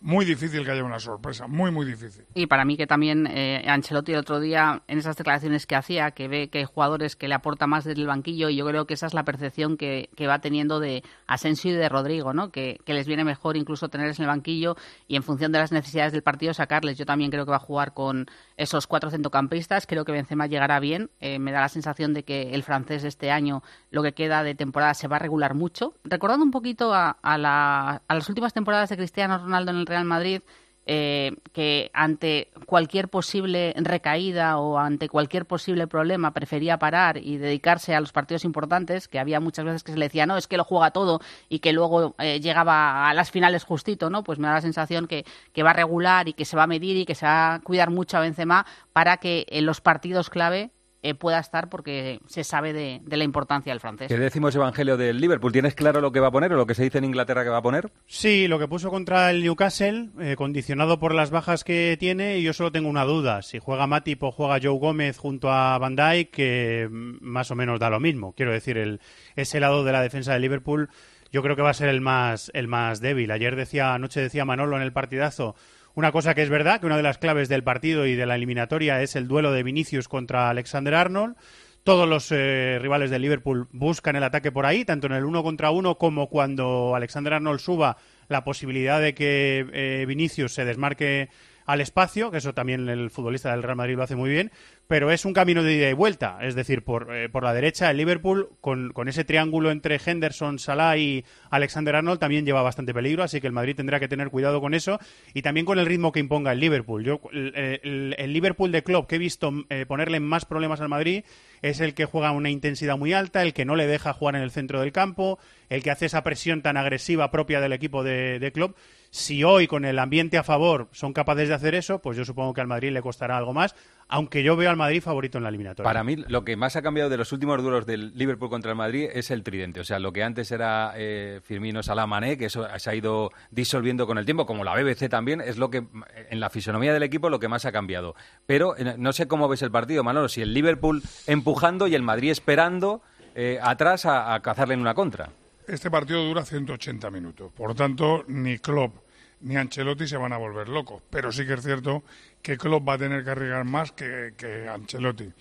muy difícil que haya una sorpresa, muy, muy difícil. Y para mí que también eh, Ancelotti el otro día, en esas declaraciones que hacía, que ve que hay jugadores que le aporta más desde el banquillo, y yo creo que esa es la percepción que, que va teniendo de Asensio y de Rodrigo, ¿no? Que, que les viene mejor incluso tenerles en el banquillo y en función de las necesidades del partido sacarles. Yo también creo que va a jugar con esos cuatro centrocampistas, creo que Benzema llegará bien, eh, me da la sensación de que el francés este año, lo que queda de temporada, se va a regular mucho. Recordando un poquito a, a, la- a las últimas temporadas de Cristiano Ronaldo en el Real Madrid, eh, que ante cualquier posible recaída o ante cualquier posible problema prefería parar y dedicarse a los partidos importantes, que había muchas veces que se le decía, no, es que lo juega todo y que luego eh, llegaba a las finales justito, ¿no? Pues me da la sensación que, que va a regular y que se va a medir y que se va a cuidar mucho a Benzema para que en los partidos clave eh, pueda estar porque se sabe de, de, la importancia del francés. ¿Qué decimos Evangelio del Liverpool? ¿Tienes claro lo que va a poner o lo que se dice en Inglaterra que va a poner? Sí, lo que puso contra el Newcastle, eh, condicionado por las bajas que tiene, y yo solo tengo una duda. Si juega Matip o juega Joe Gómez junto a Van Dijk, que más o menos da lo mismo. Quiero decir, el, ese lado de la defensa de Liverpool yo creo que va a ser el más, el más débil. Ayer decía, anoche decía Manolo en el partidazo una cosa que es verdad, que una de las claves del partido y de la eliminatoria es el duelo de Vinicius contra Alexander Arnold. Todos los eh, rivales del Liverpool buscan el ataque por ahí, tanto en el uno contra uno como cuando Alexander Arnold suba la posibilidad de que eh, Vinicius se desmarque al espacio, que eso también el futbolista del Real Madrid lo hace muy bien, pero es un camino de ida y vuelta. Es decir, por, eh, por la derecha, el Liverpool, con, con, ese triángulo entre Henderson, Salah y Alexander Arnold, también lleva bastante peligro, así que el Madrid tendrá que tener cuidado con eso y también con el ritmo que imponga el Liverpool. Yo, el, Liverpool de club que he visto eh, ponerle más problemas al Madrid es el que juega una intensidad muy alta, el que no le deja jugar en el centro del campo, el que hace esa presión tan agresiva propia del equipo de, de club. Si hoy, con el ambiente a favor, son capaces de hacer eso, pues yo supongo que al Madrid le costará algo más, aunque yo veo al Madrid favorito en la eliminatoria. Para mí, lo que más ha cambiado de los últimos duelos del Liverpool contra el Madrid es el tridente. O sea, lo que antes era eh, Firmino Salah Mané, que eso se ha ido disolviendo con el tiempo, como la BBC también, es lo que en la fisonomía del equipo lo que más ha cambiado. Pero eh, no sé cómo ves el partido, Manolo, si el Liverpool empujando y el Madrid esperando eh, atrás a cazarle en una contra. Este partido dura 180 minutos. Por tanto, ni Klopp ni Ancelotti se van a volver locos. Pero sí que es cierto que Klopp va a tener que arriesgar más que, que, Ancelotti.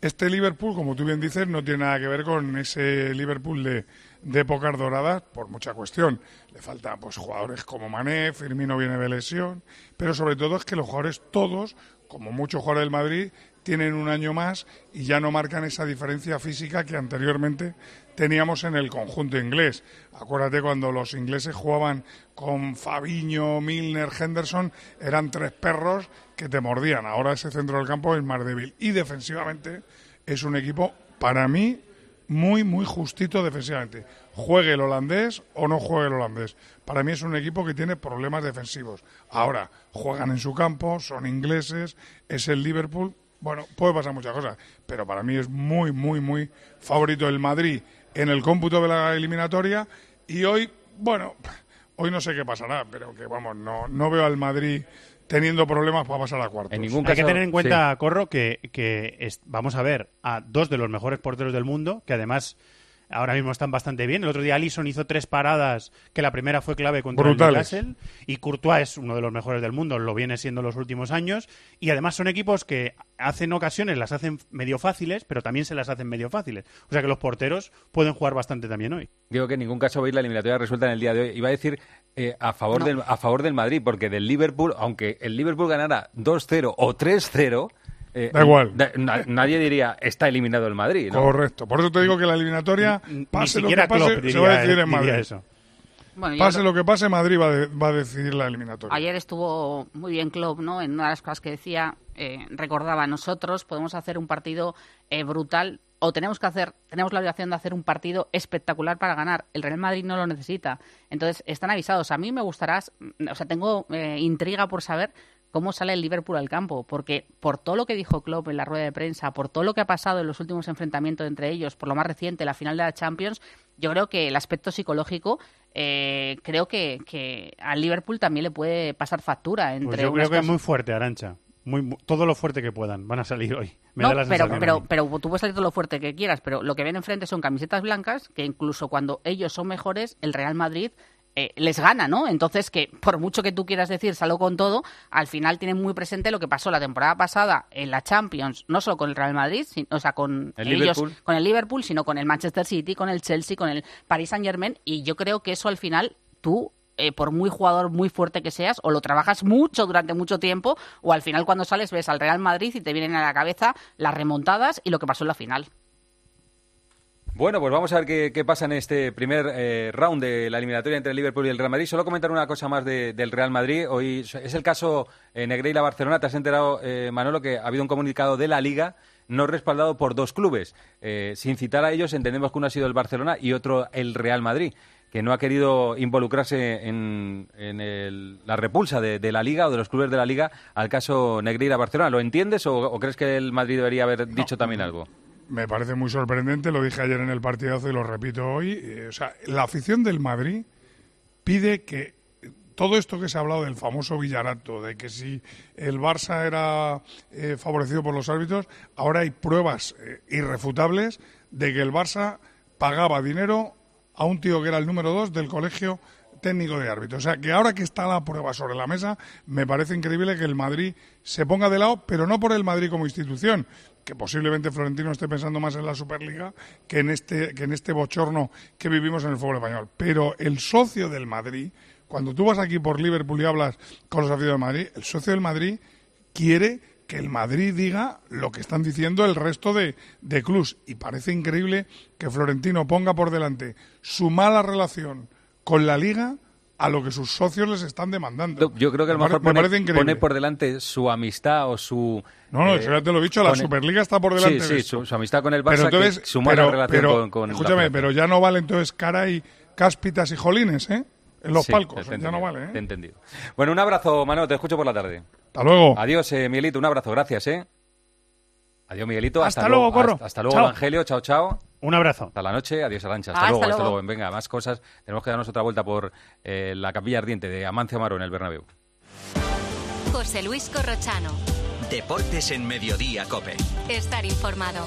Este Liverpool, como tú bien dices, no tiene nada que ver con ese Liverpool de, de épocas doradas por mucha cuestión. Le faltan pues jugadores como Mané, Firmino viene de lesión, pero sobre todo es que los jugadores todos, como muchos jugadores del Madrid, tienen un año más y ya no marcan esa diferencia física que anteriormente teníamos en el conjunto inglés. Acuérdate cuando los ingleses jugaban con Fabiño, Milner, Henderson, eran tres perros que te mordían. Ahora ese centro del campo es más débil. Y defensivamente es un equipo, para mí, muy, muy justito defensivamente. Juegue el holandés o no juegue el holandés. Para mí es un equipo que tiene problemas defensivos. Ahora, juegan en su campo, son ingleses, es el Liverpool. Bueno, puede pasar muchas cosas, pero para mí es muy, muy, muy favorito el Madrid en el cómputo de la eliminatoria y hoy, bueno, hoy no sé qué pasará, pero que vamos, no, no veo al Madrid teniendo problemas para pasar a cuartos. En ningún caso, Hay que tener en cuenta, sí. Corro, que, que es, vamos a ver a dos de los mejores porteros del mundo, que además ahora mismo están bastante bien. El otro día Alisson hizo tres paradas, que la primera fue clave contra Brutales. el Newcastle, y Courtois es uno de los mejores del mundo, lo viene siendo los últimos años, y además son equipos que hacen ocasiones, las hacen medio fáciles, pero también se las hacen medio fáciles. O sea que los porteros pueden jugar bastante también hoy. Digo que en ningún caso veis la eliminatoria resuelta en el día de hoy. Iba a decir eh, a, favor No. del, a favor del Madrid, porque del Liverpool, aunque el Liverpool ganara 2-0 o 3-0... eh, Da igual. na- na- nadie diría está eliminado el Madrid. ¿no? Correcto. Por eso te digo que la eliminatoria, pase lo que pase, Klopp se va a decidir en Madrid. eso. Bueno, Pase lo que pase, Madrid va, de- va a decidir la eliminatoria. Ayer estuvo muy bien Klopp, ¿no? En una de las cosas que decía, eh, recordaba, nosotros podemos hacer un partido eh, brutal o tenemos que hacer, tenemos la obligación de hacer un partido espectacular para ganar. El Real Madrid no lo necesita. Entonces, están avisados. A mí me gustará, o sea, tengo eh, intriga por saber cómo sale el Liverpool al campo, porque por todo lo que dijo Klopp en la rueda de prensa, por todo lo que ha pasado en los últimos enfrentamientos entre ellos, por lo más reciente, la final de la Champions, yo creo que el aspecto psicológico, eh, creo que, que al Liverpool también le puede pasar factura entre Pues yo creo que es muy fuerte, Arancha. Muy, mu- todo lo fuerte que puedan van a salir hoy. Me no, da la pero, pero, pero tú puedes salir todo lo fuerte que quieras, pero lo que ven enfrente son camisetas blancas que incluso cuando ellos son mejores, el Real Madrid eh, les gana, ¿no? Entonces, que por mucho que tú quieras decir salgo con todo, al final tienen muy presente lo que pasó la temporada pasada en la Champions, no solo con el Real Madrid, sino- o sea, con El ellos, Liverpool. con el Liverpool, sino con el Manchester City, con el Chelsea, con el Paris Saint Germain, y yo creo que eso al final tú eh, por muy jugador muy fuerte que seas, o lo trabajas mucho durante mucho tiempo, o al final cuando sales ves al Real Madrid y te vienen a la cabeza las remontadas y lo que pasó en la final. Bueno, pues vamos a ver qué, pasa en este primer eh, round de la eliminatoria entre el Liverpool y el Real Madrid. Solo comentar una cosa más de- del Real Madrid. Hoy es el caso eh, Negreira-Barcelona. Te has enterado, eh, Manolo, que ha habido un comunicado de la Liga no respaldado por dos clubes. Sin citar a ellos, entendemos que uno ha sido el Barcelona y otro el Real Madrid que no ha querido involucrarse en, en el- la repulsa de, de la Liga o de los clubes de la Liga al caso Negreira-Barcelona. ¿Lo entiendes o, o crees que el Madrid debería haber dicho también algo? Me parece muy sorprendente, lo dije ayer en el partidazo y lo repito hoy. eh, o sea, la afición del Madrid pide que todo esto que se ha hablado del famoso Villarato, de que si el Barça era eh, favorecido por los árbitros, ahora hay pruebas eh, irrefutables de que el Barça pagaba dinero a un tío que era el número dos del colegio técnico de árbitros. O sea, que ahora que está la prueba sobre la mesa, me parece increíble que el Madrid se ponga de lado, pero no por el Madrid como institución, que posiblemente Florentino esté pensando más en la Superliga que en este, que en este bochorno que vivimos en el fútbol español. Pero el socio del Madrid, cuando tú vas aquí por Liverpool y hablas con los aficionados del Madrid, el socio del Madrid quiere que el Madrid diga lo que están diciendo el resto de, de clubs. Y parece increíble que Florentino ponga por delante su mala relación con la Liga a lo que sus socios les están demandando. Yo creo que a lo Me mejor pare- me pone, pone por delante su amistad o su... No, no, eh, eso ya te lo he dicho, la el- Superliga está por delante Sí, de sí, esto. su, su amistad con el Barça, Pero entonces, que su mala pero- relación pero, con, con Escúchame, pero ya no vale entonces cara y cáspitas y jolines, ¿eh? En los Sí, palcos, ya no vale, te he ¿eh? entendido. Bueno, un abrazo, Manolo, te escucho por la tarde. Hasta luego. Adiós, eh, Miguelito, un abrazo, gracias, ¿eh? Adiós, Miguelito. Hasta luego, Corro. Hasta, hasta luego, Chao. Evangelio. Chao, chao. Un abrazo. Hasta la noche. Adiós, Arancha. Hasta, Hasta luego, hasta luego. luego. Venga, más cosas. Tenemos que darnos otra vuelta por eh, la capilla ardiente de Amancio Amaro en el Bernabéu. José Luis Corrochano. Deportes en Mediodía, Cope. Estar informado.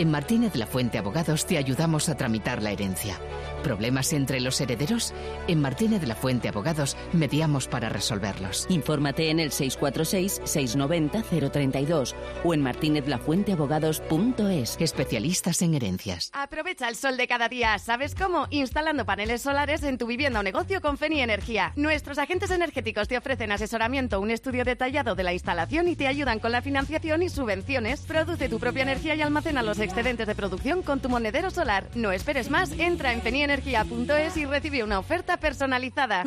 En Martínez La Fuente Abogados te ayudamos a tramitar la herencia. ¿Problemas entre los herederos? En Martínez La Fuente Abogados mediamos para resolverlos. Infórmate en el 646-690-032 o en martinezlafuenteabogados.es. Especialistas en herencias. Aprovecha el sol de cada día. ¿Sabes cómo? Instalando paneles solares en tu vivienda o negocio con Feni Energía. Nuestros agentes energéticos te ofrecen asesoramiento, un estudio detallado de la instalación y te ayudan con la financiación y subvenciones. Produce tu propia energía y almacena los excedentes de producción con tu monedero solar. No esperes más, entra en fenienergia.es y recibe una oferta personalizada.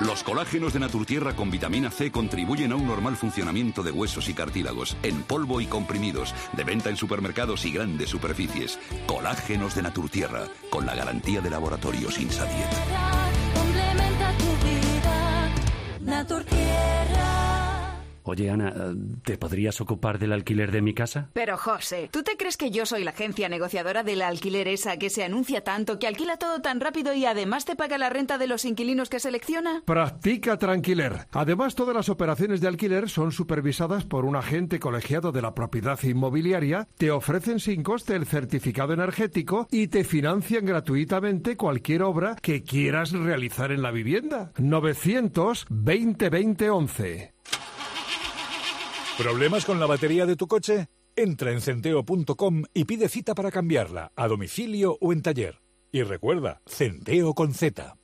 Los colágenos de Naturtierra con vitamina C contribuyen a un normal funcionamiento de huesos y cartílagos, en polvo y comprimidos, de venta en supermercados y grandes superficies. Colágenos de Naturtierra, con la garantía de laboratorios Insadiet. Complementa tu vida. Oye, Ana, ¿te podrías ocupar del alquiler de mi casa? Pero José, ¿tú te crees que yo soy la agencia negociadora del alquiler esa que se anuncia tanto, que alquila todo tan rápido y además te paga la renta de los inquilinos que selecciona? Practica Tranquiler. Además, todas las operaciones de alquiler son supervisadas por un agente colegiado de la propiedad inmobiliaria, te ofrecen sin coste el certificado energético y te financian gratuitamente cualquier obra que quieras realizar en la vivienda. 900 20 20 11. ¿Problemas con la batería de tu coche? Entra en centeo.com y pide cita para cambiarla, a domicilio o en taller. Y recuerda, Centeo con Z.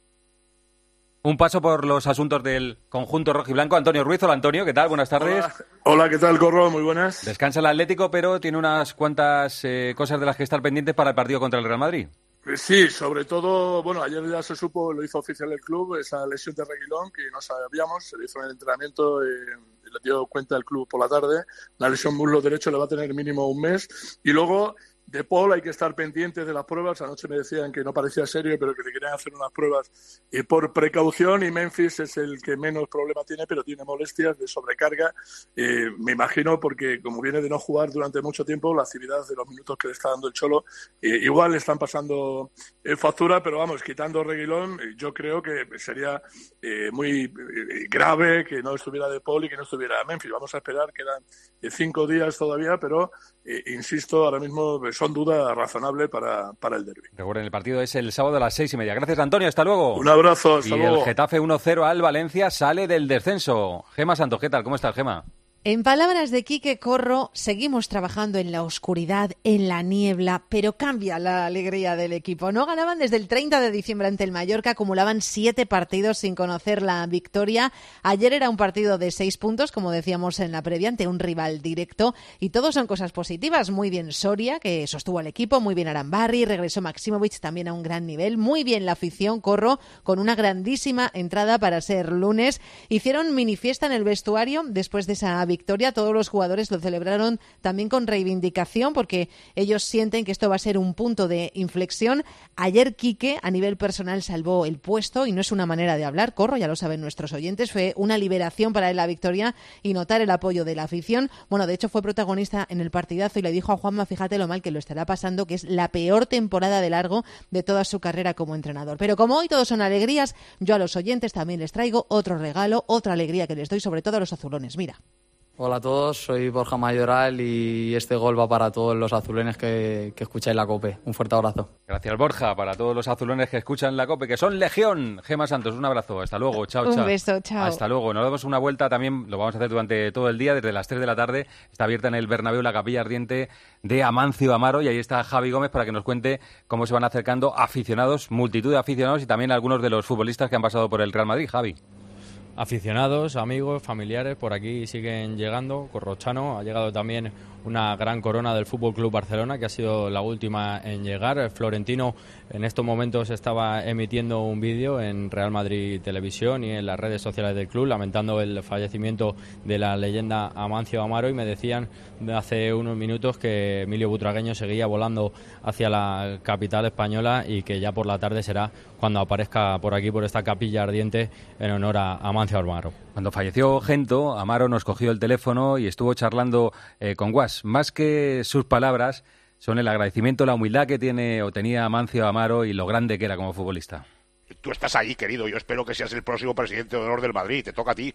Un paso por los asuntos del conjunto rojo y blanco. Antonio Ruiz, hola Antonio, ¿qué tal? Buenas tardes. Hola, ¿qué tal, Corro? Muy buenas. Descansa el Atlético, pero tiene unas cuantas eh, cosas de las que estar pendientes para el partido contra el Real Madrid. Sí, sobre todo, bueno, ayer ya se supo, lo hizo oficial el club, esa lesión de Reguilón que no sabíamos, se le hizo en el entrenamiento, eh, dio cuenta el club por la tarde, la lesión muslo derecho le va a tener mínimo un mes, y luego de Paul hay que estar pendientes de las pruebas, anoche me decían que no parecía serio, pero que le querían hacer unas pruebas y por precaución, y Memphis es el que menos problema tiene, pero tiene molestias de sobrecarga, eh, me imagino, porque como viene de no jugar durante mucho tiempo, la actividad de los minutos que le está dando el Cholo, eh, igual le están pasando eh, factura, pero vamos, quitando Reguilón, eh, yo creo que sería eh, muy eh, grave que no estuviera De Paul y que no estuviera Memphis. Vamos a esperar, quedan eh, cinco días todavía, pero eh, insisto, ahora mismo pues, son dudas razonables para, para el derby. Recuerden, el partido es el sábado a las seis y media. Gracias, Antonio. Hasta luego. Un abrazo. Hasta y luego. el Getafe 1-0 al Valencia sale del descenso. Gema Santos, ¿qué tal? ¿Cómo estás, Gema? En palabras de Quique Corro, seguimos trabajando en la oscuridad, en la niebla, pero cambia la alegría del equipo. No ganaban desde el 30 de diciembre ante el Mallorca, acumulaban siete partidos sin conocer la victoria. Ayer era un partido de seis puntos, como decíamos en la previa, ante un rival directo, y todos son cosas positivas. Muy bien Soria, que sostuvo al equipo, muy bien Arambarri, regresó Maximovic también a un gran nivel, muy bien la afición Corro, con una grandísima entrada para ser lunes. Hicieron mini fiesta en el vestuario después de esa victoria. Todos los jugadores lo celebraron también con reivindicación porque ellos sienten que esto va a ser un punto de inflexión. Ayer Quique a nivel personal salvó el puesto y no es una manera de hablar, corro, ya lo saben nuestros oyentes, fue una liberación para él la victoria y notar el apoyo de la afición. Bueno, de hecho fue protagonista en el partidazo y le dijo a Juanma, fíjate lo mal que lo estará pasando, que es la peor temporada de largo de toda su carrera como entrenador. Pero como hoy todos son alegrías, yo a los oyentes también les traigo otro regalo, otra alegría que les doy, sobre todo a los azulones. Mira. Hola a todos, soy Borja Mayoral y este gol va para todos los azulones que, que escucháis la COPE. Un fuerte abrazo. Gracias, Borja, para todos los azulones que escuchan la COPE, que son Legión. Gema Santos, un abrazo. Hasta luego. Chao, Un chao. beso, chao. Hasta luego. Nos damos una vuelta también, lo vamos a hacer durante todo el día, desde las 3 de la tarde. Está abierta en el Bernabéu la capilla ardiente de Amancio Amaro y ahí está Javi Gómez para que nos cuente cómo se van acercando aficionados, multitud de aficionados y también algunos de los futbolistas que han pasado por el Real Madrid. Javi. Aficionados, amigos, familiares, por aquí siguen llegando. Corrochano ha llegado también una gran corona del Fútbol Club Barcelona, que ha sido la última en llegar. Florentino en estos momentos estaba emitiendo un vídeo en Real Madrid Televisión y en las redes sociales del club, lamentando el fallecimiento de la leyenda Amancio Amaro. Y me decían hace unos minutos que Emilio Butragueño seguía volando hacia la capital española y que ya por la tarde será cuando aparezca por aquí, por esta capilla ardiente, en honor a Amancio Amaro. Cuando falleció Gento, Amaro nos cogió el teléfono y estuvo charlando eh, con Guas. Más que sus palabras, son el agradecimiento, la humildad que tiene o tenía Amancio Amaro y lo grande que era como futbolista. Tú estás ahí, querido. Yo espero que seas el próximo presidente de honor del Madrid. Te toca a ti.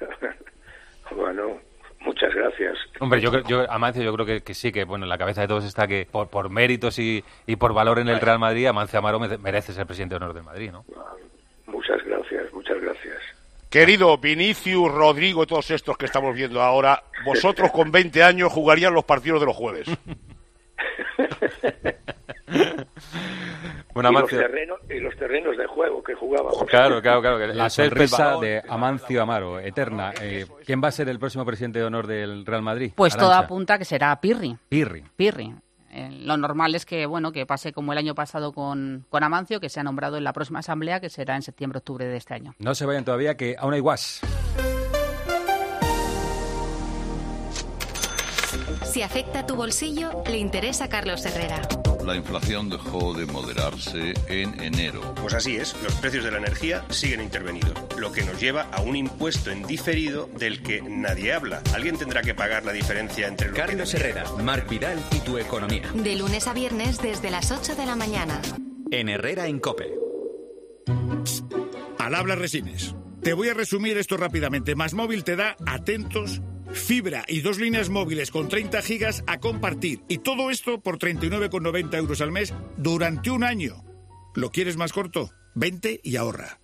(laughs) Bueno, muchas gracias. Hombre, yo, creo- yo Amancio, yo creo que, que sí, que bueno, en la cabeza de todos está que por, por méritos y, y por valor en el Real Madrid, Amancio Amaro me- merece ser presidente de honor del Madrid, ¿no? Muchas gracias, muchas gracias. Querido Vinicius, Rodrigo, todos estos que estamos viendo ahora, vosotros con 20 años jugarían los partidos de los jueves. Bueno, y, los terrenos, y los terrenos de juego que jugábamos. Claro, claro, claro. La sorpresa de Amancio Amaro, eterna. Eh, ¿Quién va a ser el próximo presidente de honor del Real Madrid? Pues todo apunta que será Pirri. Pirri. Pirri. Eh, lo normal es que bueno que pase como el año pasado con, con Amancio, que se ha nombrado en la próxima asamblea, que será en septiembre-octubre de este año. No se vayan todavía, que aún hay guas. Si afecta a tu bolsillo, le interesa a Carlos Herrera. La inflación dejó de moderarse en enero. Pues así es, los precios de la energía siguen intervenidos, lo que nos lleva a un impuesto en diferido del que nadie habla. Alguien tendrá que pagar la diferencia entre lo Carlos Herrera, Marc Vidal y tu economía. De lunes a viernes desde las 8 de la mañana. En Herrera en Cope. Al habla Resines. Te voy a resumir esto rápidamente. Más móvil te da atentos, fibra y dos líneas móviles con 30 gigas a compartir. Y todo esto por 39,90 euros al mes durante un año. ¿Lo quieres más corto? 20 y ahorra.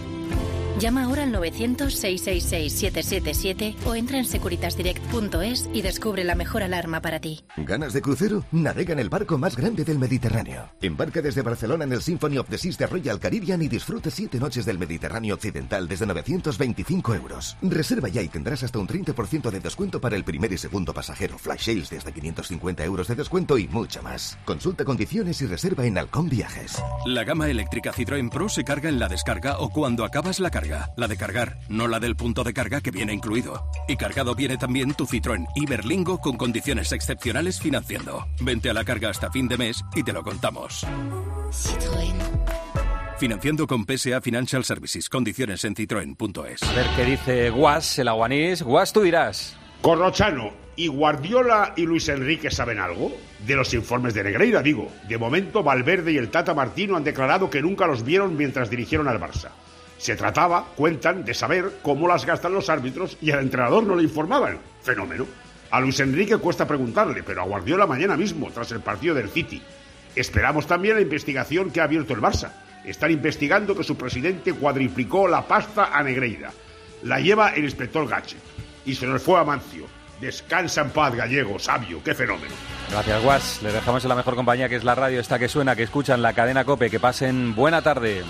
Llama ahora al 900-666-777 o entra en securitasdirect.es y descubre la mejor alarma para ti. ¿Ganas de crucero? Navega en el barco más grande del Mediterráneo. Embarca desde Barcelona en el Symphony of the Seas de Royal Caribbean y disfrute siete noches del Mediterráneo Occidental desde 925 euros. Reserva ya y tendrás hasta un 30% de descuento para el primer y segundo pasajero, flash sales de hasta 550 euros de descuento y mucho más. Consulta condiciones y reserva en Halcón Viajes. La gama eléctrica Citroën Pro se carga en la descarga o cuando acabas la carga. La de cargar, no la del punto de carga que viene incluido. Y cargado viene también tu Citroën Iberlingo con condiciones excepcionales financiando. Vente a la carga hasta fin de mes y te lo contamos. Financiando con PSA Financial Services. Condiciones en citroen.es. A ver qué dice Guas, el aguanís. Guas, tú dirás. Corrochano, ¿y Guardiola y Luis Enrique saben algo? De los informes de Negreira, digo. De momento, Valverde y el Tata Martino han declarado que nunca los vieron mientras dirigieron al Barça. Se trataba, cuentan, de saber cómo las gastan los árbitros y al entrenador no le informaban. Fenómeno. A Luis Enrique cuesta preguntarle, pero a Guardiola mañana mismo, tras el partido del City. Esperamos también la investigación que ha abierto el Barça. Están investigando que su presidente cuadriplicó la pasta a Negreira. La lleva el inspector Gache. Y se nos fue a Mancio. Descansa en paz, gallego, sabio, qué fenómeno. Gracias, Guas. Les dejamos en la mejor compañía que es la radio esta que suena, que escuchan la cadena Cope. Que pasen buena tarde.